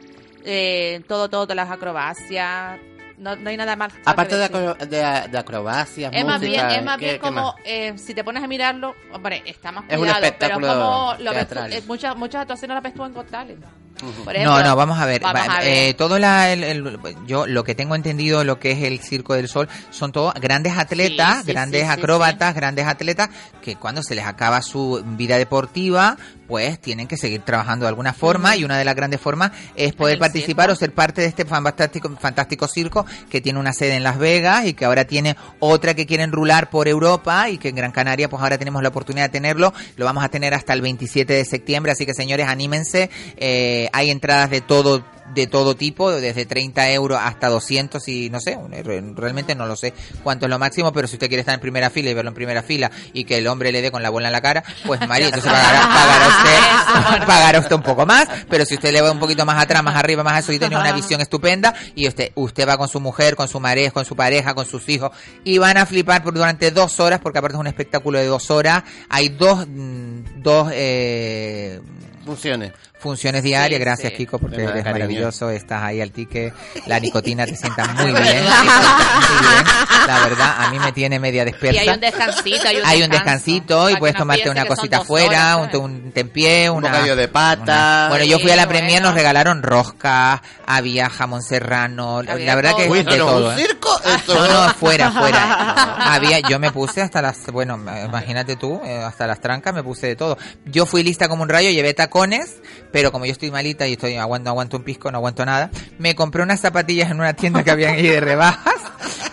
Eh, todo, todo, todas las acrobacias. No, no hay nada más. Aparte de, decir. acro- de, de acrobacias, Es más música, bien, es más ¿qué- bien como, más? eh, si te pones a mirarlo, hombre, está más Es un cuidado, pero espectáculo es como lo eh, muchas, muchas actuaciones las ves tú en Got Talent. Por No, ejemplo, no, vamos a ver. vamos Va- a ver. eh, todo la, el- el- yo lo que tengo entendido, lo que es el Circo del Sol, son todos grandes atletas, Sí, sí, grandes sí, sí, acróbatas, grandes atletas, que cuando se les acaba su vida deportiva, pues tienen que seguir trabajando de alguna forma y una de las grandes formas es poder participar o ser parte de este fantástico, fantástico circo que tiene una sede en Las Vegas y que ahora tiene otra que quieren rular por Europa y que en Gran Canaria pues ahora tenemos la oportunidad de tenerlo. Lo vamos a tener hasta el 27 de septiembre, así que señores, anímense. Eh, hay entradas de todo de todo tipo, desde 30 euros hasta 200 y no sé, re- realmente no lo sé cuánto es lo máximo, pero si usted quiere estar en primera fila y verlo en primera fila y que el hombre le dé con la bola en la cara, pues Mari, entonces pagará, pagará usted, pagará usted un poco más, pero si usted le va un poquito más atrás, más arriba, más eso y tiene una visión estupenda y usted, usted va con su mujer, con su pareja, con su pareja, con sus hijos y van a flipar por durante dos horas, porque aparte es un espectáculo de dos horas, hay dos, mm, dos, eh, Funciones. Funciones diarias, Sí, gracias sí. Kiko, porque eres cariño. maravilloso, estás ahí al tique, la nicotina te sienta muy bien, muy la verdad, a mí me tiene media despierta. Y hay un descansito, hay un Hay un descansito y puedes no tomarte una cosita afuera, un, un tempié, Un bocadillo de pata. una- Bueno, yo fui a la Sí, premier, nos regalaron rosca, había jamón serrano, Había la verdad que todo. de Uy, ¿eso no es todo. ¿Un ¿eh? circo? Esto No, no, fuera, fuera. Había, yo me puse hasta las, bueno, imagínate tú, eh, hasta las trancas me puse de todo. Yo fui lista como un rayo, llevé tacones, pero como yo estoy malita y estoy aguanto, aguanto un pisco, no aguanto nada, me compré unas zapatillas en una tienda que habían ahí de rebajas,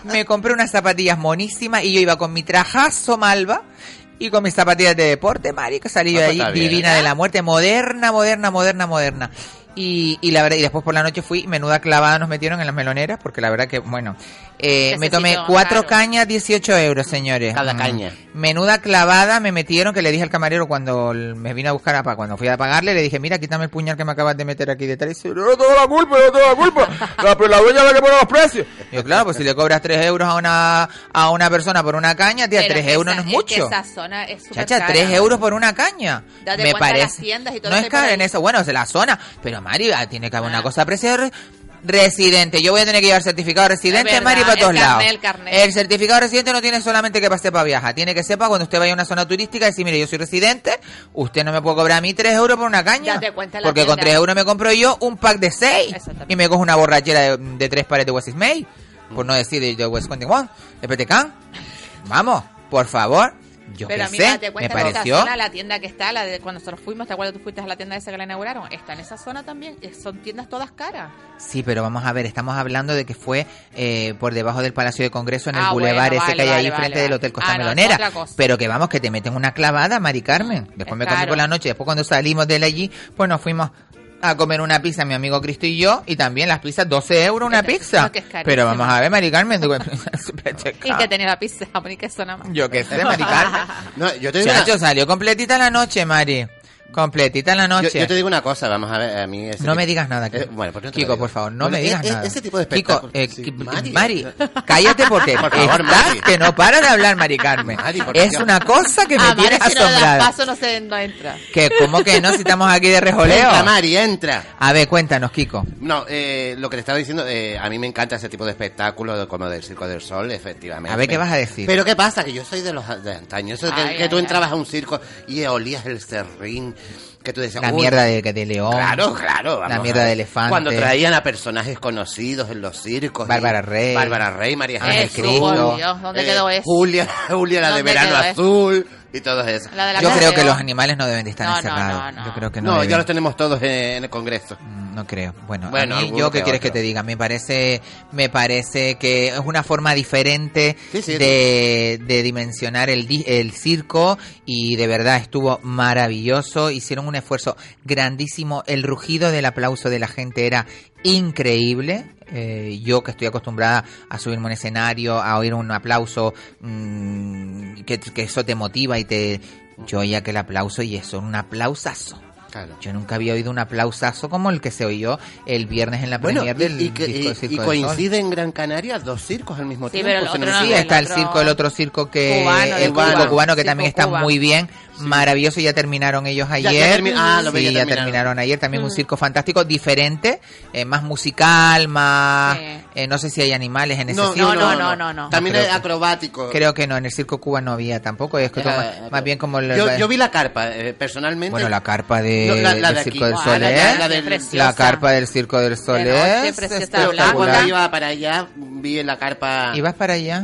me compré unas zapatillas monísimas y yo iba con mi trajazo malva y con mis zapatillas de deporte, marica, salí de ahí divina de la muerte, moderna, moderna, moderna, moderna. Y, y la verdad, y después por la noche fui, menuda clavada nos metieron en las meloneras, porque la verdad que, bueno, eh, me tomé cuatro claro. cañas, 18 euros, señores. Cada Mm. caña. Menuda clavada me metieron, que le dije al camarero cuando me vino a buscar, a, cuando fui a pagarle, le dije, mira, quítame el puñal que me acabas de meter aquí detrás. Y dice, Yo no tengo la culpa, yo no tengo la culpa. La, pero la dueña es la que pone los precios. yo, claro, pues si le cobras 3 euros a una, a una persona por una caña, tía, Pero 3 que euros esa- no es mucho. que esa zona es Chacha, cara. 3 euros por una caña. Date me parece. las tiendas y todo no es ahí. en eso. Bueno, es la zona. Pero Mari, ah, tiene que haber una cosa apreciada. Residente, yo voy a tener que llevar certificado de residente, Es verdad, Mari, para el todos carnet, lados. el carnet. El certificado de residente no tiene solamente que pase para viajar, tiene que sepa cuando usted vaya a una zona turística y decir, mire, yo soy residente, usted no me puede cobrar a mí 3 euros por una caña. Porque con tienda. 3 euros me compro yo un pack de 6 y me cojo una borrachera de, de 3 pares de West May, por no decir de, de West 21, de Petecán. Vamos, por favor. Yo Pero mira, sé, te me cuenta esa pareció. zona, la tienda que está, la de cuando nosotros fuimos, ¿te acuerdas? Tú fuiste a la tienda esa que la inauguraron. Está en esa zona también. eh, Son tiendas todas caras. Sí, pero vamos a ver, estamos hablando de que fue eh, por debajo del Palacio de Congreso en el Ah, boulevard bueno, ese que hay ahí vale, frente del. Hotel Costa Ah, Melonera. Pero que vamos, que te meten una clavada, Mari Carmen. Después me comí caro. por la noche, después cuando salimos de allí, pues nos fuimos a comer una pizza, mi amigo Cristo y yo, y también las pizzas, 12 euros una pizza. que es. Pero vamos a ver, Mari Carmen, Y que tenía la pizza jamón y queso nada más. yo qué sé, Mari Carmen. No, yo te Chacho, salió completita la noche, Mari. Completita la Yo, noche. yo te digo una cosa, vamos a ver, a mí... ese No tipo- me digas nada, Kiko. Eh, bueno, pues no te Kiko, por favor, no Bueno, me digas e- e- nada. Ese tipo de Kiko, espectáculos... eh, sí, Mari. Mari, cállate porque Por favor, estás Mari. que no para de hablar, Mari Carmen. Mari, por es una cosa que me Ah, tiene si no asombrada. paso, no, se, no entra. Que, ¿Cómo que no? Si estamos aquí de rejoleo. Entra, Mari, entra. A ver, cuéntanos, Kiko. No, eh, lo que le estaba diciendo, eh, a mí me encanta ese tipo de espectáculo como del Circo del Sol, efectivamente. A ver, ¿qué vas a decir? Pero ¿qué pasa? Que yo soy de los de antaño. Eso de que, Ay, que tú ay, entrabas a un circo y olías el serrín, que tú decías... La "Uy, mierda de, de león. Claro, claro. La mierda de elefante. Cuando traían a personajes conocidos en los circos. Bárbara Rey. Bárbara Rey, María Jesús. Cristo. Dios, ¿dónde eh, quedó eso? Julia, Julia la de ¿Dónde verano eso? Y todo eso. La de la Yo creo que los animales no deben de estar No, encerrados. no, no. Yo creo que no. No, deben. ya los tenemos todos en el Congreso. No creo. Bueno, Bueno, a mí, yo qué que quieres que te diga, me parece, me parece que es una forma diferente Sí, sí, de, de dimensionar el, el circo y de verdad estuvo maravilloso. Hicieron un esfuerzo grandísimo. El rugido del aplauso de la gente era increíble. Eh, yo que estoy acostumbrada a subirme a un escenario, a oír un aplauso, mm, que, que eso te motiva y te... Yo oía que el aplauso y eso, un aplausazo. Claro. Yo nunca había oído un aplausazo como el que se oyó el viernes en la Bueno, premier del y que- disco y- Circo y coincide en Gran Canaria dos circos al mismo Sí, tiempo. pero el no otro no, Sí, está el otro- circo, el otro circo que Cubano, el el circo cubano. cubano que Circo también está Cuba. muy bien, maravilloso, ya terminaron ellos Ya- ayer. ya termi- ah, lo sí, ya ya terminaron. terminaron ayer, también un Mm. circo fantástico, diferente, eh, más musical, más Sí. eh, no sé si hay animales en ese No, circo. no, no, no, no. También creo es acrobático. Creo que no, en el circo Cuba no había tampoco, es que más, bien como el, yo, yo vi la carpa, eh, personalmente. bueno, la carpa de, No, la- la del de Circo aquí. del Ah, Sol la- es- la- la del- la carpa del Circo del Sol De noche, es preciosa, Pero blanca. cuando iba para allá, vi en la carpa... ¿Ibas para allá?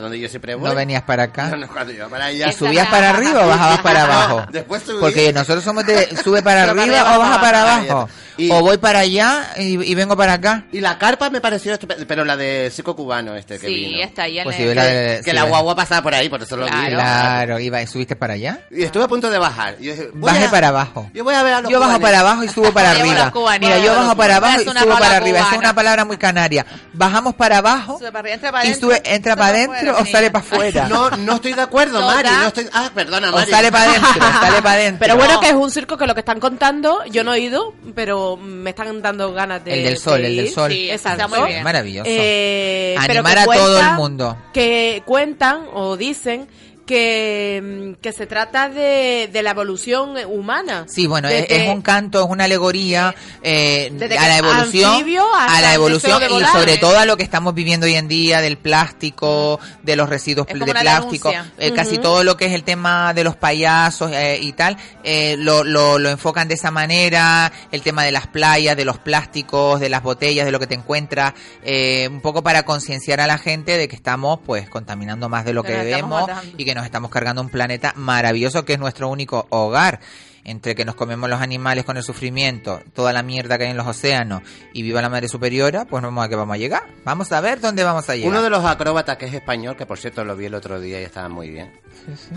Donde yo siempre voy. ¿No venías para acá? No, no, cuando iba para allá. ¿Y subías para arriba o bajabas para abajo? Después subí. Porque nosotros somos de sube para arriba o baja para abajo. Y- O voy para allá y, y vengo para acá. Y la carpa me pareció estupenda, pero la de circo cubano este que Sí, vino. está ahí en Pues el- si la de- que sí, la guagua pasaba por ahí, por eso lo vi. Claro, iba, ¿subiste para allá? Y estuve a punto de bajar. Yo dije, Baje a- para abajo. Yo Yo voy a ver a los Yo bajo para abajo y subo para arriba. Mira, yo bajo para abajo y subo para arriba. Esa es una palabra muy canaria. Bajamos para abajo Sube para arriba, entra para y sube, entra para adentro o sale para afuera. No, no estoy de acuerdo, Mari. No estoy... Ah, perdona, O Mari. sale para adentro, sale para adentro. Pero bueno, que es un circo que lo que están contando, yo no he ido, pero me están dando ganas de. El del sol, de el del ir. sol. Sí, está exacto. muy bien. Maravilloso. Eh, pero Animar que a todo el mundo. Que cuentan o dicen que, mm, que se trata de, de la evolución humana. Sí, bueno, es, Desde- es un canto, es una alegoría eh, a la evolución, a la evolución y volar. sobre todo a lo que estamos viviendo hoy en día del plástico, de los residuos Es de plástico, eh, casi todo lo que es el tema de los payasos eh, y tal, eh, lo, lo, lo enfocan de esa manera, el tema de las playas, de los plásticos, de las botellas, de lo que te encuentras, eh, un poco para concienciar a la gente de que estamos pues contaminando más de lo Que debemos y que nos estamos cargando un planeta maravilloso que es nuestro único hogar. Entre que nos comemos los animales con el sufrimiento, toda la mierda que hay en los océanos y viva la madre superiora, pues no vamos a que vamos a llegar. Vamos a ver dónde vamos a llegar. Uno de los acróbatas que es español, que por cierto lo vi el otro día y estaba muy bien.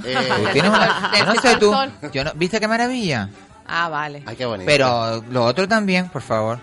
Eh, Pues tienes una- yo no sé tú. Sol. Yo no, ¿Viste qué maravilla? Ah, vale. Ay, qué bonito. Pero lo otro también, por favor.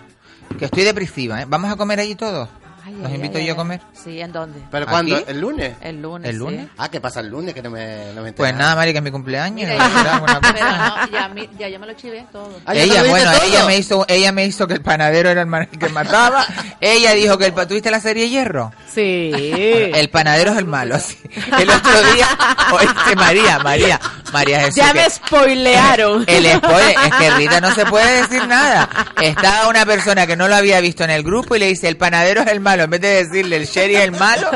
Que estoy depresiva, ¿eh? ¿Vamos a comer allí todos? Ay, ¿Los ay, invito ay, yo a comer? Sí, ¿en dónde? ¿Pero ¿Aquí? cuándo? ¿El lunes? El lunes. ¿El sí. lunes? Ah, ¿qué pasa el lunes? Que no me, no me Pues nada, Mari, que es mi cumpleaños. Mira, y ya- pero no, ya, mi- ya yo me lo chivé todo. Ah, ¿ya te ella, lo bueno, todo? ella me hizo, ella me hizo que el panadero era el man- que mataba. ella dijo que el, ¿tuviste la serie Hierro? Sí. El panadero es el malo, sí. El otro día, oíste, María, María, María Jesús. Ya que- me spoilearon. El spoiler, es que Rita no se puede decir nada. Estaba una persona que no lo había visto en el grupo y le dice, el panadero es el malo. En vez de decirle, el Sherry es el malo,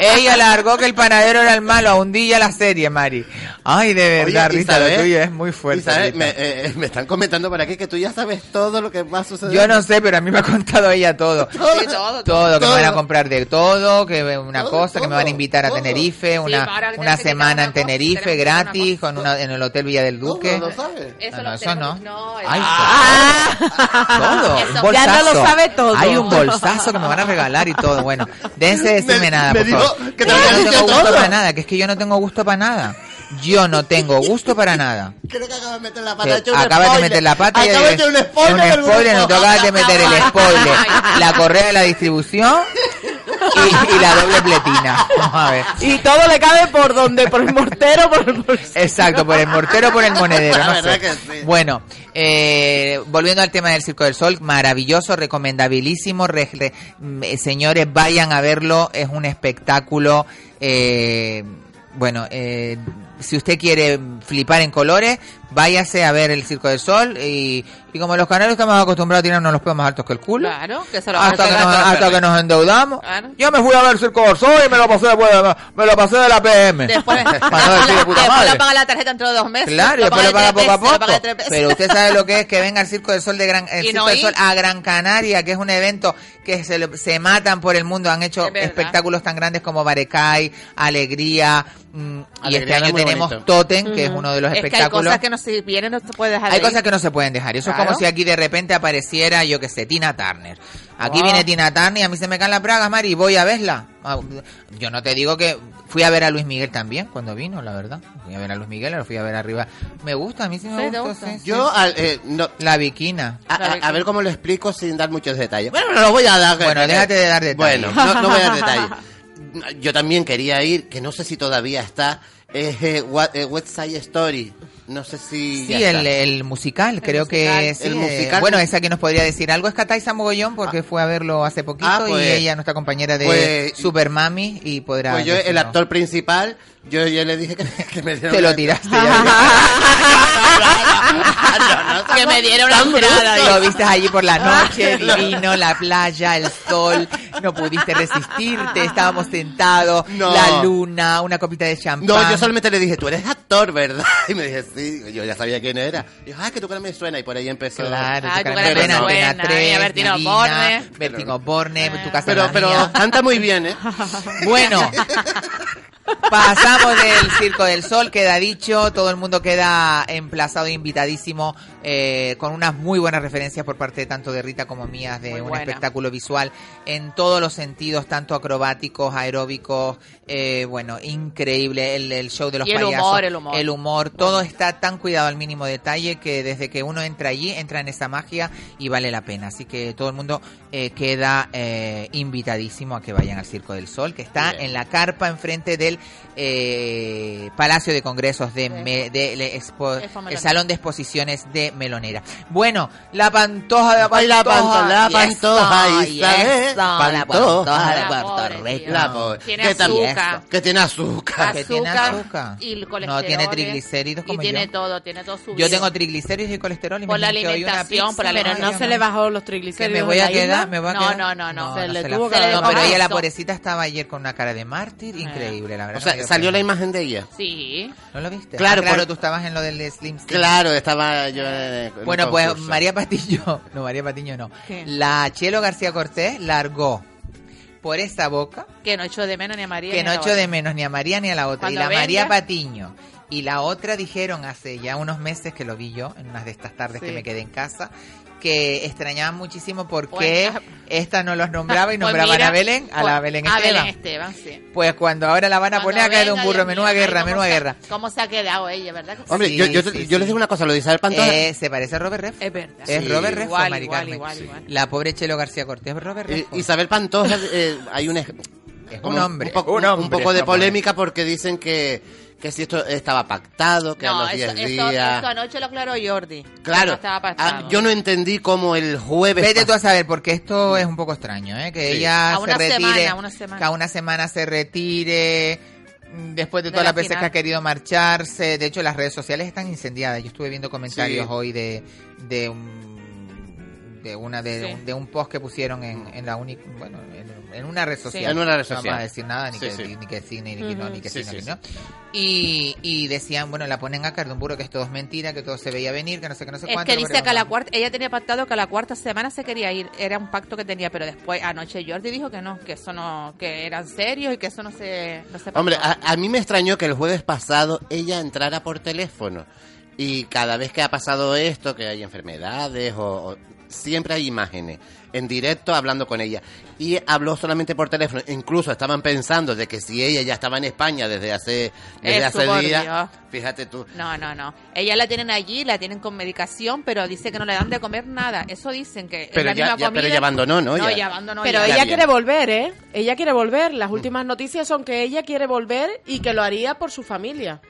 ella largó que el panadero era el malo. A un día la serie, Mari. Ay, de verdad, Rita, lo tuyo es muy fuerte. Isabel, me, eh, me están comentando por aquí que tú ya sabes todo lo que va a suceder. Yo no sé, pero a mí me ha contado ella todo. Sí, todo. Todo, que me van a Todo. comprar de todo, que una Todo, cosa, que me van a todo, invitar a todo. Tenerife, una, una semana en Tenerife gratis, con una, en el Hotel Villa del Duque. ¿Todo lo sabes? Eso No, no, eso no. no, Ay, eso- todo, Eso- un ya no lo sabe todo. Hay un bolsazo que me van a regalar y todo. Bueno, déjense de decirme Me- nada, me por dijo favor. que te yo no tengo gusto todo. para nada, que es que yo no tengo gusto para nada. Yo no tengo gusto para nada. Creo que acabas de meter la pata. he acabas de meter la pata y Acabas de echar un spoiler. un spoiler, no te acabas de meter el spoiler, la correa de la distribución y, y la doble pletina. Vamos a ver. Y todo le cabe por donde, por el mortero, por el bolsillo. Exacto, por el mortero o por el monedero. La no verdad sé. que sí. Bueno, eh, volviendo al tema del Circo del Sol, maravilloso, recomendabilísimo. re- re- mm, eh, señores, vayan a verlo, es un espectáculo. eh, bueno, eh, si usted quiere flipar en colores, váyase a ver el Circo del Sol. Y, y como los canarios estamos acostumbrados a tirarnos los pelos más altos que el culo. Claro, que se lo Hasta que, nos, hasta que nos endeudamos. Claro. Yo me fui a ver el Circo del Sol y me lo pasé, bueno, me lo pasé de la PM. Después, Para no decir de puta después madre. lo paga la tarjeta dentro de dos meses. Claro, después lo paga de poco a poco. paga de tres veces. Pero usted sabe lo que es que venga al Circo del Sol de Gran, el Circo no del ir. Sol a Gran Canaria, que es un evento que se, lo- se matan por el mundo. Han hecho Es espectáculos tan grandes como Barecay, Alegría, mm, y Alegría este año tenemos bonito. Totem, que es uno de los Es que hay espectáculos. cosas que no se vienen, no se puede dejar de Hay ir. cosas que no se pueden dejar. Eso es como si aquí de repente apareciera, yo que sé, Tina Turner. Aquí Oh. viene Tina Turner y a mí se me caen las bragas, Mari, y voy a verla. Ah, Yo no te digo que fui a ver a Luis Miguel también cuando vino, la verdad. Fui a ver a Luis Miguel, lo fui a ver arriba. Me gusta, a mí sí me gusta. gusta. sí, Yo, sí. al- eh, no, La Viquina. a, a- a ver cómo lo explico sin dar muchos detalles. Bueno, no lo voy a dar. Bueno, déjate de dar detalles. Bueno, no, no voy a dar detalles. Yo también quería ir, que no sé si todavía está, es eh, What- eh, West Side Story. No sé si. Sí, ya el, está. el musical, creo musical. que sí. El eh, musical. bueno, esa que nos podría decir algo es Cataisa Mogollón porque fue a verlo hace poquito Ah, pues- y ella, nuestra compañera de pues- Super Mami, y podrá. Pues yo, el decirnos. actor principal, yo, yo le dije que, que me diera Te lo tiraste. No, no, que me dieron una tan entrada. Lo viste allí por la noche, divino, la playa, el sol, no pudiste resistirte, estábamos sentados, No. la luna, una copita de champán. No, yo solamente le dije, tú eres actor, ¿verdad? Y me dije, sí, yo ya sabía quién era. Y dijo, ay, que tu cara me suena. Y por ahí empezó. Claro, Ay, tu tu cara me suena, suena, Antena y 3, a Bertino Borne. Bertino Borne, tu casa Pero, pero canta muy bien, ¿eh? Bueno, Pasamos del Circo del Sol, queda dicho, todo el mundo queda emplazado e invitadísimo eh, con unas muy buenas referencias por parte tanto de Rita como mías de Muy un buena. espectáculo visual en todos los sentidos, tanto acrobáticos, aeróbicos, eh, bueno, increíble el, el show de los Y el payasos, humor, el humor. el humor, todo está tan cuidado al mínimo detalle que desde que uno entra allí, entra en esa magia y vale la pena. Así que todo el mundo eh, queda invitadísimo a que vayan al Circo del Sol, que está Bien. en la carpa enfrente del eh, Palacio de Congresos de, Me- de- le- expo- el. Salón de Exposiciones de Melonera. Bueno, la pantoja de la Ay, la pantoja, panto- la pantoja, y eso, la pantoja de Puerto Rico. La pobre. Tiene ¿Qué azúcar. Que tiene azúcar. Que tiene azúcar y colesterol. No tiene triglicéridos como y tiene yo. todo, tiene todo subido. Yo tengo triglicéridos y colesterol y Por me la que alimentación, pizza, por la Pero no alimentación. se le bajó los que triglicéridos. me voy a quedar, me voy a No, quedar. no, no, no. Se le la- tuvo que le No, pero ella la pobrecita estaba ayer con una cara de mártir increíble, la verdad. O sea, no salió la imagen de ella. Sí. ¿No lo viste? Claro, Ah, claro, por- tú estabas en lo del Slim Slim. Claro, estaba yo en el Bueno, pues. María Patiño, no, María Patiño no. ¿Qué? La Chelo García Cortés largó por esa boca Que no echó de menos ni a María. que ni no a la echó de otra. menos ni a María ni a la otra. Cuando y la venga- María Patiño y la otra dijeron hace ya unos meses que lo vi yo, en unas de estas tardes Sí. que me quedé en casa, que extrañaban muchísimo porque Bueno. esta no los nombraba y Pues nombraban mira, a Belén, a la pues, Belén A Esteban. Belén Esteban, sí. Pues cuando ahora la van a Cuando poner acá de un burro, menuda guerra, menuda guerra. ¿Cómo se ha quedado ella, verdad? que? Hombre, Sí, yo, yo, sí, yo les digo una cosa, lo de Isabel Pantoja. Eh, se parece a Robert Redford. Es verdad. Es Sí. Robert Redford, Igual, Mari igual, Carmen. igual, igual. La pobre Chelo García Cortés, Robert Eh, Redford. Isabel Pantoja, eh, hay un, Es como un hombre, poco, un hombre, poco de polémica porque dicen que, que si esto estaba pactado, que a No, los eso, 10 eso, días... eso anoche lo aclaró Jordi. que Claro, no estaba ah, pactado. yo no entendí cómo el jueves... Vete tú a saber, porque esto es un poco extraño, ¿eh? Que Sí. ella A se retire, semana, una semana. que a una semana se retire, mm, después de De todas la las veces que ha querido marcharse. De hecho, las redes sociales están incendiadas. Yo estuve viendo comentarios Sí. hoy de, de un de una de, Sí. un, de un post que pusieron en, en la única bueno en, en una red social En una red no social. vamos a decir nada ni Sí, que sí. ni que sí ni, que no ni que sí, Sí, ni que sí, no y, y decían bueno la ponen a Cardumburo que es todo es mentira que todo se veía venir que no sé qué no sé Es cuánto que no, dice pero que a la no. cuarta, ella tenía pactado que a la cuarta semana se quería ir, era un pacto que tenía, pero después anoche Jordi dijo que no, que eso no, que eran serios y que eso no se, no se pactó. Hombre, a, a mí me extrañó que el jueves pasado ella entrara por teléfono. Y cada vez que ha pasado esto, que hay enfermedades o, o- siempre hay imágenes en directo hablando con ella. Y habló solamente por teléfono. Incluso estaban pensando de que si ella ya estaba en España desde hace, desde Eso, hace días, Dios. fíjate tú. No, no, no. Ella la tienen allí, la tienen con medicación, pero dice que no le dan de comer nada. Eso dicen que es Pero la ya- misma ya- comida. pero ya abandonó, ¿no? No, Ya- ya abandonó. Pero ya. ella bien. quiere volver, ¿eh? Ella quiere volver. Las últimas noticias son que ella quiere volver y que lo haría por su familia.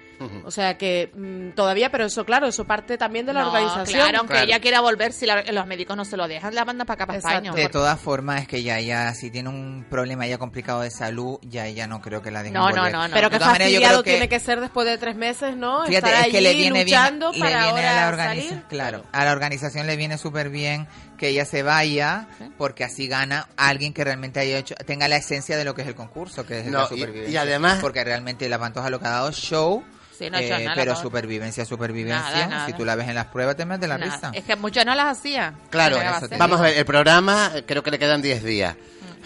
O sea que mm, todavía, pero eso, claro, eso parte también de la No, organización. Claro, aunque Claro. ella quiera volver, si la- los médicos no se lo dejan, la mandan para acá, para Exacto. España. De todas formas, es que ya ella, si tiene un problema ya complicado de salud, ya ella no creo que la dejen No, no, volver. no, no. Pero qué fastidiado que- tiene que ser después de tres meses, ¿no? Fíjate, Estar es que le viene luchando bien, le para viene a la ahora organización, salir. claro, a la organización le viene súper bien que ella se vaya, porque así gana alguien que realmente haya hecho, tenga la esencia de lo que es el concurso, que es No, la y- supervivencia. y además- porque realmente la Pantoja lo que ha dado es show. Sí, no eh, nada, pero supervivencia, supervivencia. Nada, nada. Si tú la ves en las pruebas, te metes la Nada. risa. Es que muchos no las hacía. Claro, ¿Qué le va a eso te hacer? vamos a ver, el programa eh, creo que le quedan 10 días.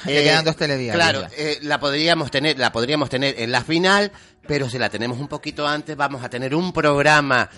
Le quedan dos telediarios Claro, eh, la podríamos tener, la podríamos tener en la final, pero si la tenemos un poquito antes, vamos a tener un programa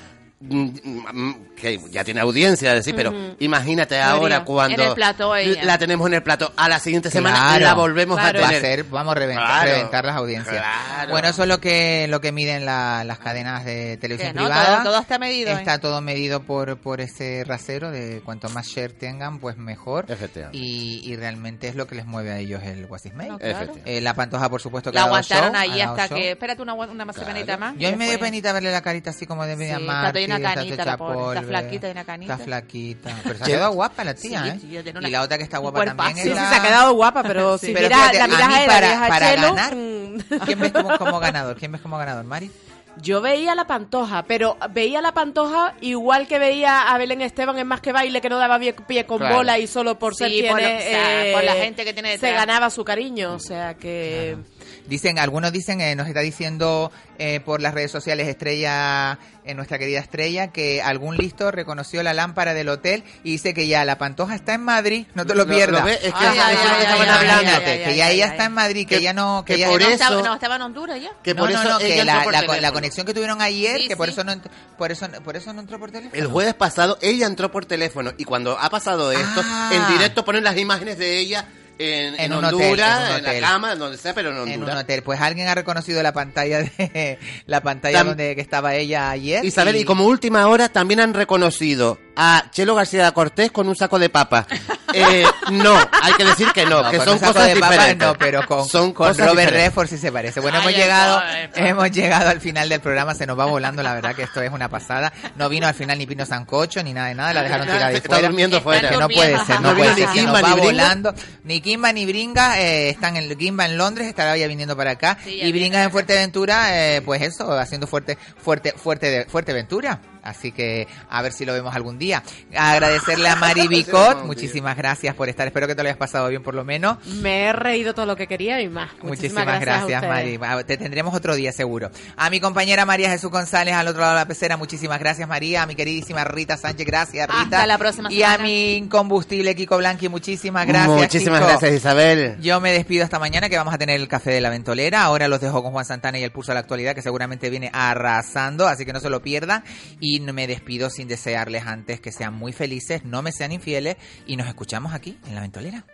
que ya tiene audiencia, decir, pero imagínate ahora cuando En el la tenemos en el plato, a la siguiente semana Claro. la volvemos Claro. a Va a tener. ser, vamos a reventar, Claro. reventar las audiencias. Claro. Bueno, eso es lo que lo que miden la- las cadenas de televisión Que no, privada. todo- todo está medido, ¿eh? Está todo medido por, por ese rasero de cuanto más share tengan, pues mejor. Efectivamente. Y, y realmente es lo que les mueve a ellos el What is Made. No, claro. Efectivamente. Eh, la Pantoja, por supuesto, que La aguantaron show, ahí hasta show. que... Espérate una, una semanita más. Yo me dio penita verle la carita así como de media Sí, toda una está canita, la pobre, está flaquita y una canita. Está flaquita. Pero se ha quedado guapa la tía, Sí, ¿eh? tiene una- Y la otra que está guapa también Sí, es sí, la... se ha quedado guapa, pero Sí. si Pero mira, fíjate, la a mí ella, para- ves a para Chelo, ganar, mm, ¿Quién ves como, como ganador? ¿Quién ves como ganador, Mari? Yo veía la pantoja, pero veía la pantoja igual que veía a Belén Esteban en Más que Baile, que no daba pie, pie con Claro. bola y solo por Sí, ser quien por lo- o sea, eh, por la gente que tiene se detrás. ganaba su cariño. O sea que. Dicen, algunos dicen, eh, nos está diciendo eh, por las redes sociales Estrella, eh, nuestra querida Estrella, que algún listo reconoció la lámpara del hotel y dice que ya la Pantoja está en Madrid, no te lo Lo- pierdas. lo es que Ay, eso- ay, eso es lo que ay, estaban ay, hablando. imagínate, Ay, ay, que ya ay, ella ay. está en Madrid, que, ya no, que, que ya por no, eso- estaba, no, estaba en Honduras ya. Que no, por no, eso no, que la, la- la conexión que tuvieron ayer, Sí, que por sí. eso no, por eso, por eso no entró por teléfono. El jueves pasado ella entró por teléfono y cuando ha pasado esto, Ah. en directo ponen las imágenes de ella en, En Honduras, hotel, en un en la hotel. cama, en donde sea, pero en en un hotel. Pues alguien ha reconocido la pantalla de la pantalla Tam- donde que estaba ella ayer. Isabel, y... como última hora también han reconocido a Chelo García Cortés con un saco de papa. Eh, no, hay que decir que no, No, que con son un saco cosas de papas diferentes. no, pero con, Son con cosas Robert diferentes. Redford sí se parece. Bueno, Ay, hemos llegado, hemos llegado al final del programa, se nos va volando, la verdad que esto es una pasada. No vino al final ni Pino Sancocho, ni nada de nada, la dejaron tirada de Está fuera. durmiendo fuera. Que no puede ser, no, No puede ser, ni Kimba nos va ni Bringa. volando. Ni Kimba ni Bringa, eh, están en Kimba en Londres, estará ya viniendo para acá. Sí, y Bringa en Fuerteventura, eh, pues eso, haciendo fuerte, fuerte, fuerte, Fuerteventura. Así que a ver si lo vemos algún día. Agradecerle a Mari Bicot, muchísimas gracias por estar. Espero que te lo hayas pasado bien por lo menos. Me he reído todo lo que quería y más. Muchísimas, gracias, ustedes. Mari. Te tendremos otro día seguro. A mi compañera María Jesús González al otro lado de la pecera, muchísimas gracias, María. A mi queridísima Rita Sánchez, gracias, Rita. Hasta la próxima Y a semana. mi incombustible Kiko Blanqui, muchísimas gracias. Muchísimas Kiko. gracias, Isabel. Yo me despido hasta mañana que vamos a tener el café de la ventolera. Ahora los dejo con Juan Santana y el pulso de la actualidad que seguramente viene arrasando, así que no se lo pierdan. Y me despido sin desearles antes que sean muy felices, no me sean infieles y nos escuchamos aquí en la ventolera.